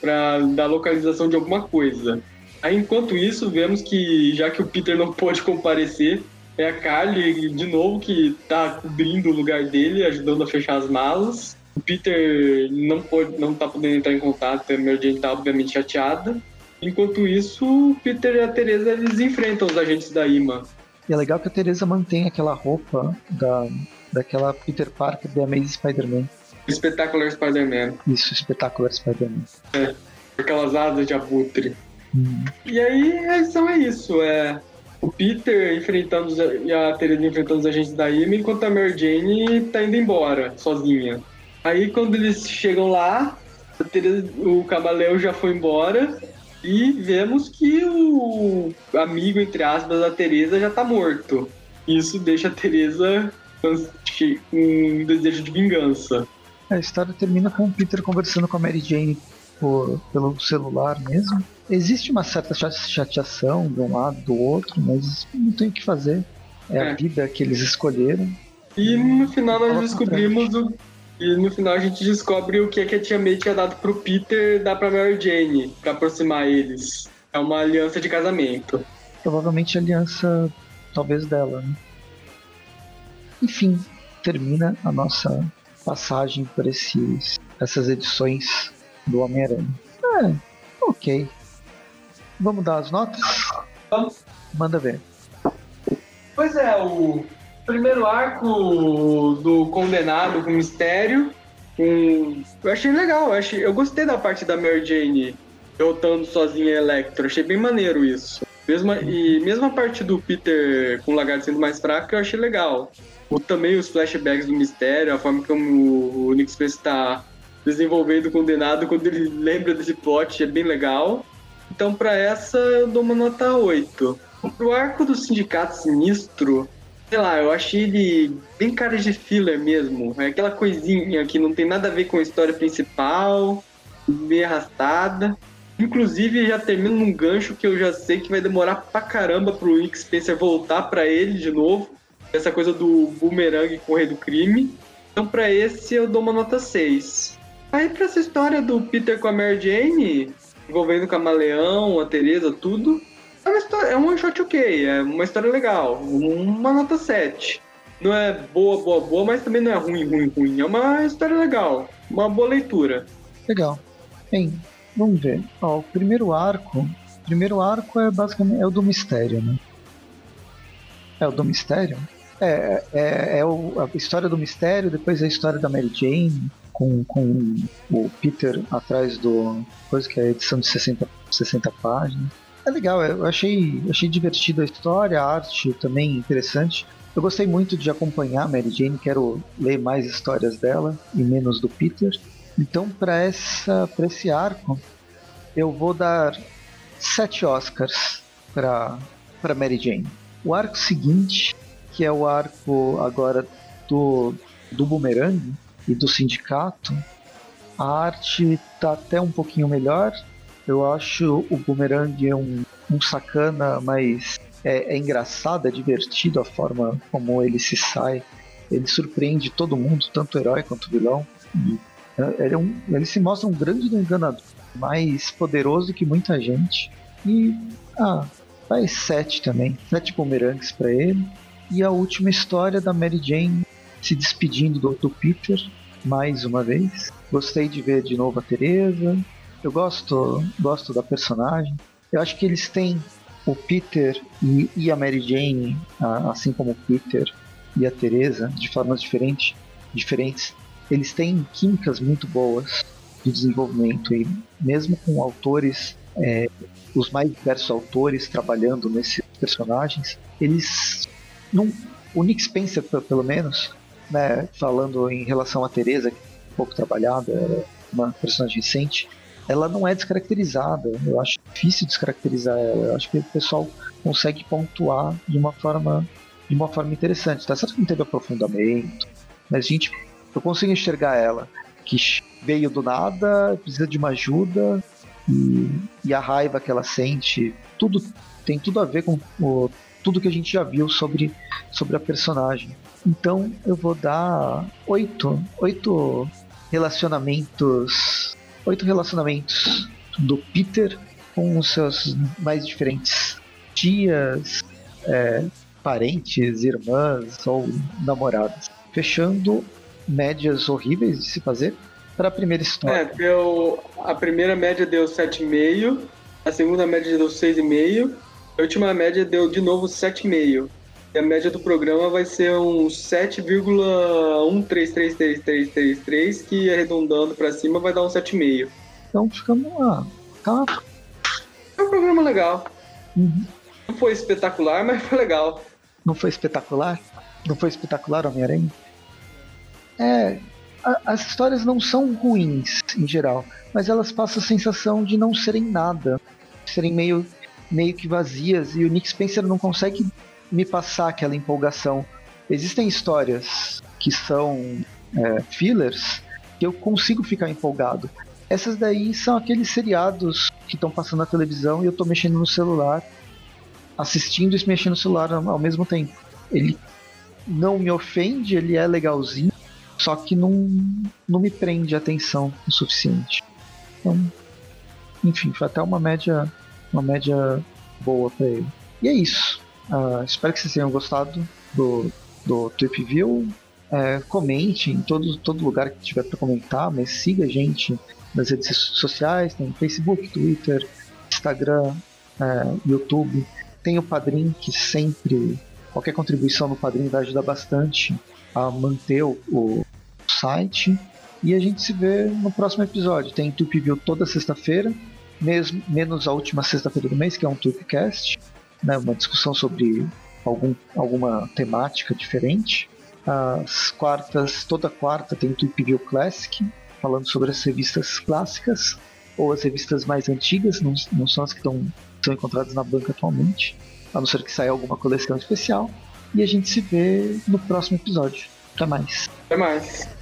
para dar localização de alguma coisa. Aí, enquanto isso, vemos que, já que o Peter não <laughs> pôde comparecer, é a Carly, de novo, que tá cobrindo o lugar dele, ajudando a fechar as malas. O Peter não, pode, não tá podendo entrar em contato, a Mary Jane tá obviamente chateada. Enquanto isso, o Peter e a Teresa eles enfrentam os agentes da IMA. E é legal que a Teresa mantém aquela roupa da, daquela Peter Parker da Amazing Spider-Man. Espetacular Spider-Man. Isso, Espetacular Spider-Man. É, aquelas asas de abutre. Hum. E aí, então é isso. É o Peter enfrentando os, e a Teresa enfrentando os agentes da IMA, enquanto a Mary Jane tá indo embora, sozinha. Aí quando eles chegam lá, Teresa, o Camaleão já foi embora e vemos que o amigo, entre aspas, da Teresa já tá morto. Isso deixa a Teresa com um desejo de vingança. A história termina com o Peter conversando com a Mary Jane por, pelo celular mesmo. Existe uma certa chateação de um lado do outro, mas não tem o que fazer. É, é. a vida que eles escolheram. E no final nós descobrimos o. E no final a gente descobre o que, é que a tia May tinha dado pro Peter dar pra Mary Jane, pra aproximar eles. É uma aliança de casamento. Provavelmente aliança, talvez, dela, né? Enfim, termina a nossa passagem por esses, essas edições do Homem-Aranha. É, ok. Vamos dar as notas? Vamos. Manda ver. Pois é, o primeiro arco do Condenado com Mistério. Um... Eu achei legal, eu, achei... eu gostei da parte da Mary Jane derrotando sozinha Electro. Achei bem maneiro isso. Mesma, e mesmo a parte do Peter com o lagarto sendo mais fraco, eu achei legal. O, também os flashbacks do mistério, a forma como o Nick Spencer está desenvolvendo o condenado quando ele <laughs> lembra desse plot é bem legal. Então, para essa, eu dou uma nota 8. Pro arco do Sindicato Sinistro, sei lá, eu achei ele bem cara de filler mesmo. É aquela coisinha que não tem nada a ver com a história principal, meio arrastada. Inclusive, já termina num gancho que eu já sei que vai demorar pra caramba pro Nick Spencer voltar para ele de novo essa coisa do boomerang com o do crime. Então, para esse, eu dou uma nota 6. Aí, pra essa história do Peter com a Mary Jane, envolvendo o Camaleão, a Teresa, tudo, é uma história, é um one shot ok, é uma história legal. Uma nota 7. Não é boa, boa, boa, mas também não é ruim, ruim, ruim. É uma história legal. Uma boa leitura. Legal. Bem, vamos ver. Ó, o primeiro arco. O primeiro arco é basicamente é o do mistério, né? É o do mistério? É, é, é o, a história do mistério, depois a história da Mary Jane, com, com o Peter atrás do. coisa que é a edição de 60, 60 páginas. É legal, eu achei, achei divertida a história, a arte também interessante. Eu gostei muito de acompanhar a Mary Jane, quero ler mais histórias dela e menos do Peter. Então, para esse arco, eu vou dar sete Oscars para Mary Jane. O arco seguinte que é o arco agora do, do Boomerang e do Sindicato, a arte tá até um pouquinho melhor. Eu acho o Boomerang um, um sacana, mas é, é engraçado, é divertido a forma como ele se sai. Ele surpreende todo mundo, tanto o herói quanto o vilão. É, ele, é um, ele se mostra um grande enganador, mais poderoso que muita gente. E, ah, vai sete também. Sete bumerangues para ele. E a última história da Mary Jane se despedindo do, do Peter mais uma vez. Gostei de ver de novo a Teresa. Eu gosto, gosto da personagem. Eu acho que eles têm o Peter e, e a Mary Jane, assim como o Peter e a Teresa, de formas diferentes, diferentes, eles têm químicas muito boas de desenvolvimento e mesmo com autores, é, os mais diversos autores trabalhando nesses personagens, eles não, o Nick Spencer pelo menos, né, falando em relação a Teresa, que é pouco trabalhada, é uma personagem recente, ela não é descaracterizada. Eu acho difícil descaracterizar ela. Eu acho que o pessoal consegue pontuar de uma forma de uma forma interessante. Tá certo que não teve aprofundamento, mas gente, eu consigo enxergar ela que veio do nada, precisa de uma ajuda e, e a raiva que ela sente, tudo tem tudo a ver com o, tudo que a gente já viu sobre, sobre a personagem. Então eu vou dar oito, oito relacionamentos oito relacionamentos do Peter com os seus mais diferentes tias, é, parentes, irmãs ou namoradas. Fechando médias horríveis de se fazer para a primeira história. É, a primeira média deu 7,5, a segunda média deu 6,5, a última média deu de novo 7,5. E a média do programa vai ser um 7,133333, que arredondando para cima vai dar um 7,5. Então ficamos lá. Tá. É um programa legal. Uhum. Não foi espetacular, mas foi legal. Não foi espetacular? Não foi espetacular Homem-Aranha? É. A, as histórias não são ruins em geral, mas elas passam a sensação de não serem nada, serem meio, meio que vazias, e o Nick Spencer não consegue me passar aquela empolgação. Existem histórias que são é, fillers que eu consigo ficar empolgado. Essas daí são aqueles seriados que estão passando na televisão e eu estou mexendo no celular, assistindo e mexendo no celular ao mesmo tempo. Ele não me ofende, ele é legalzinho, só que não, não me prende a atenção o suficiente. Então, enfim, foi até uma média, uma média boa para ele. E é isso. Uh, espero que vocês tenham gostado do, do Trip View. É, comente em todo, todo lugar que tiver para comentar, mas siga a gente nas redes sociais, tem Facebook, Twitter, Instagram, é, YouTube. Tem o Padrim, que sempre, qualquer contribuição no Padrim vai ajudar bastante a manter o, o site. E a gente se vê no próximo episódio. Tem Trip View toda sexta-feira, menos a última sexta-feira do mês, que é um Tripcast né, uma discussão sobre algum, alguma temática diferente. As quartas, toda quarta tem o Tweep Classic, falando sobre as revistas clássicas ou as revistas mais antigas, não, não são as que estão, são encontradas na banca atualmente, a não ser que saia alguma coleção especial. E a gente se vê no próximo episódio. Até mais. Até mais.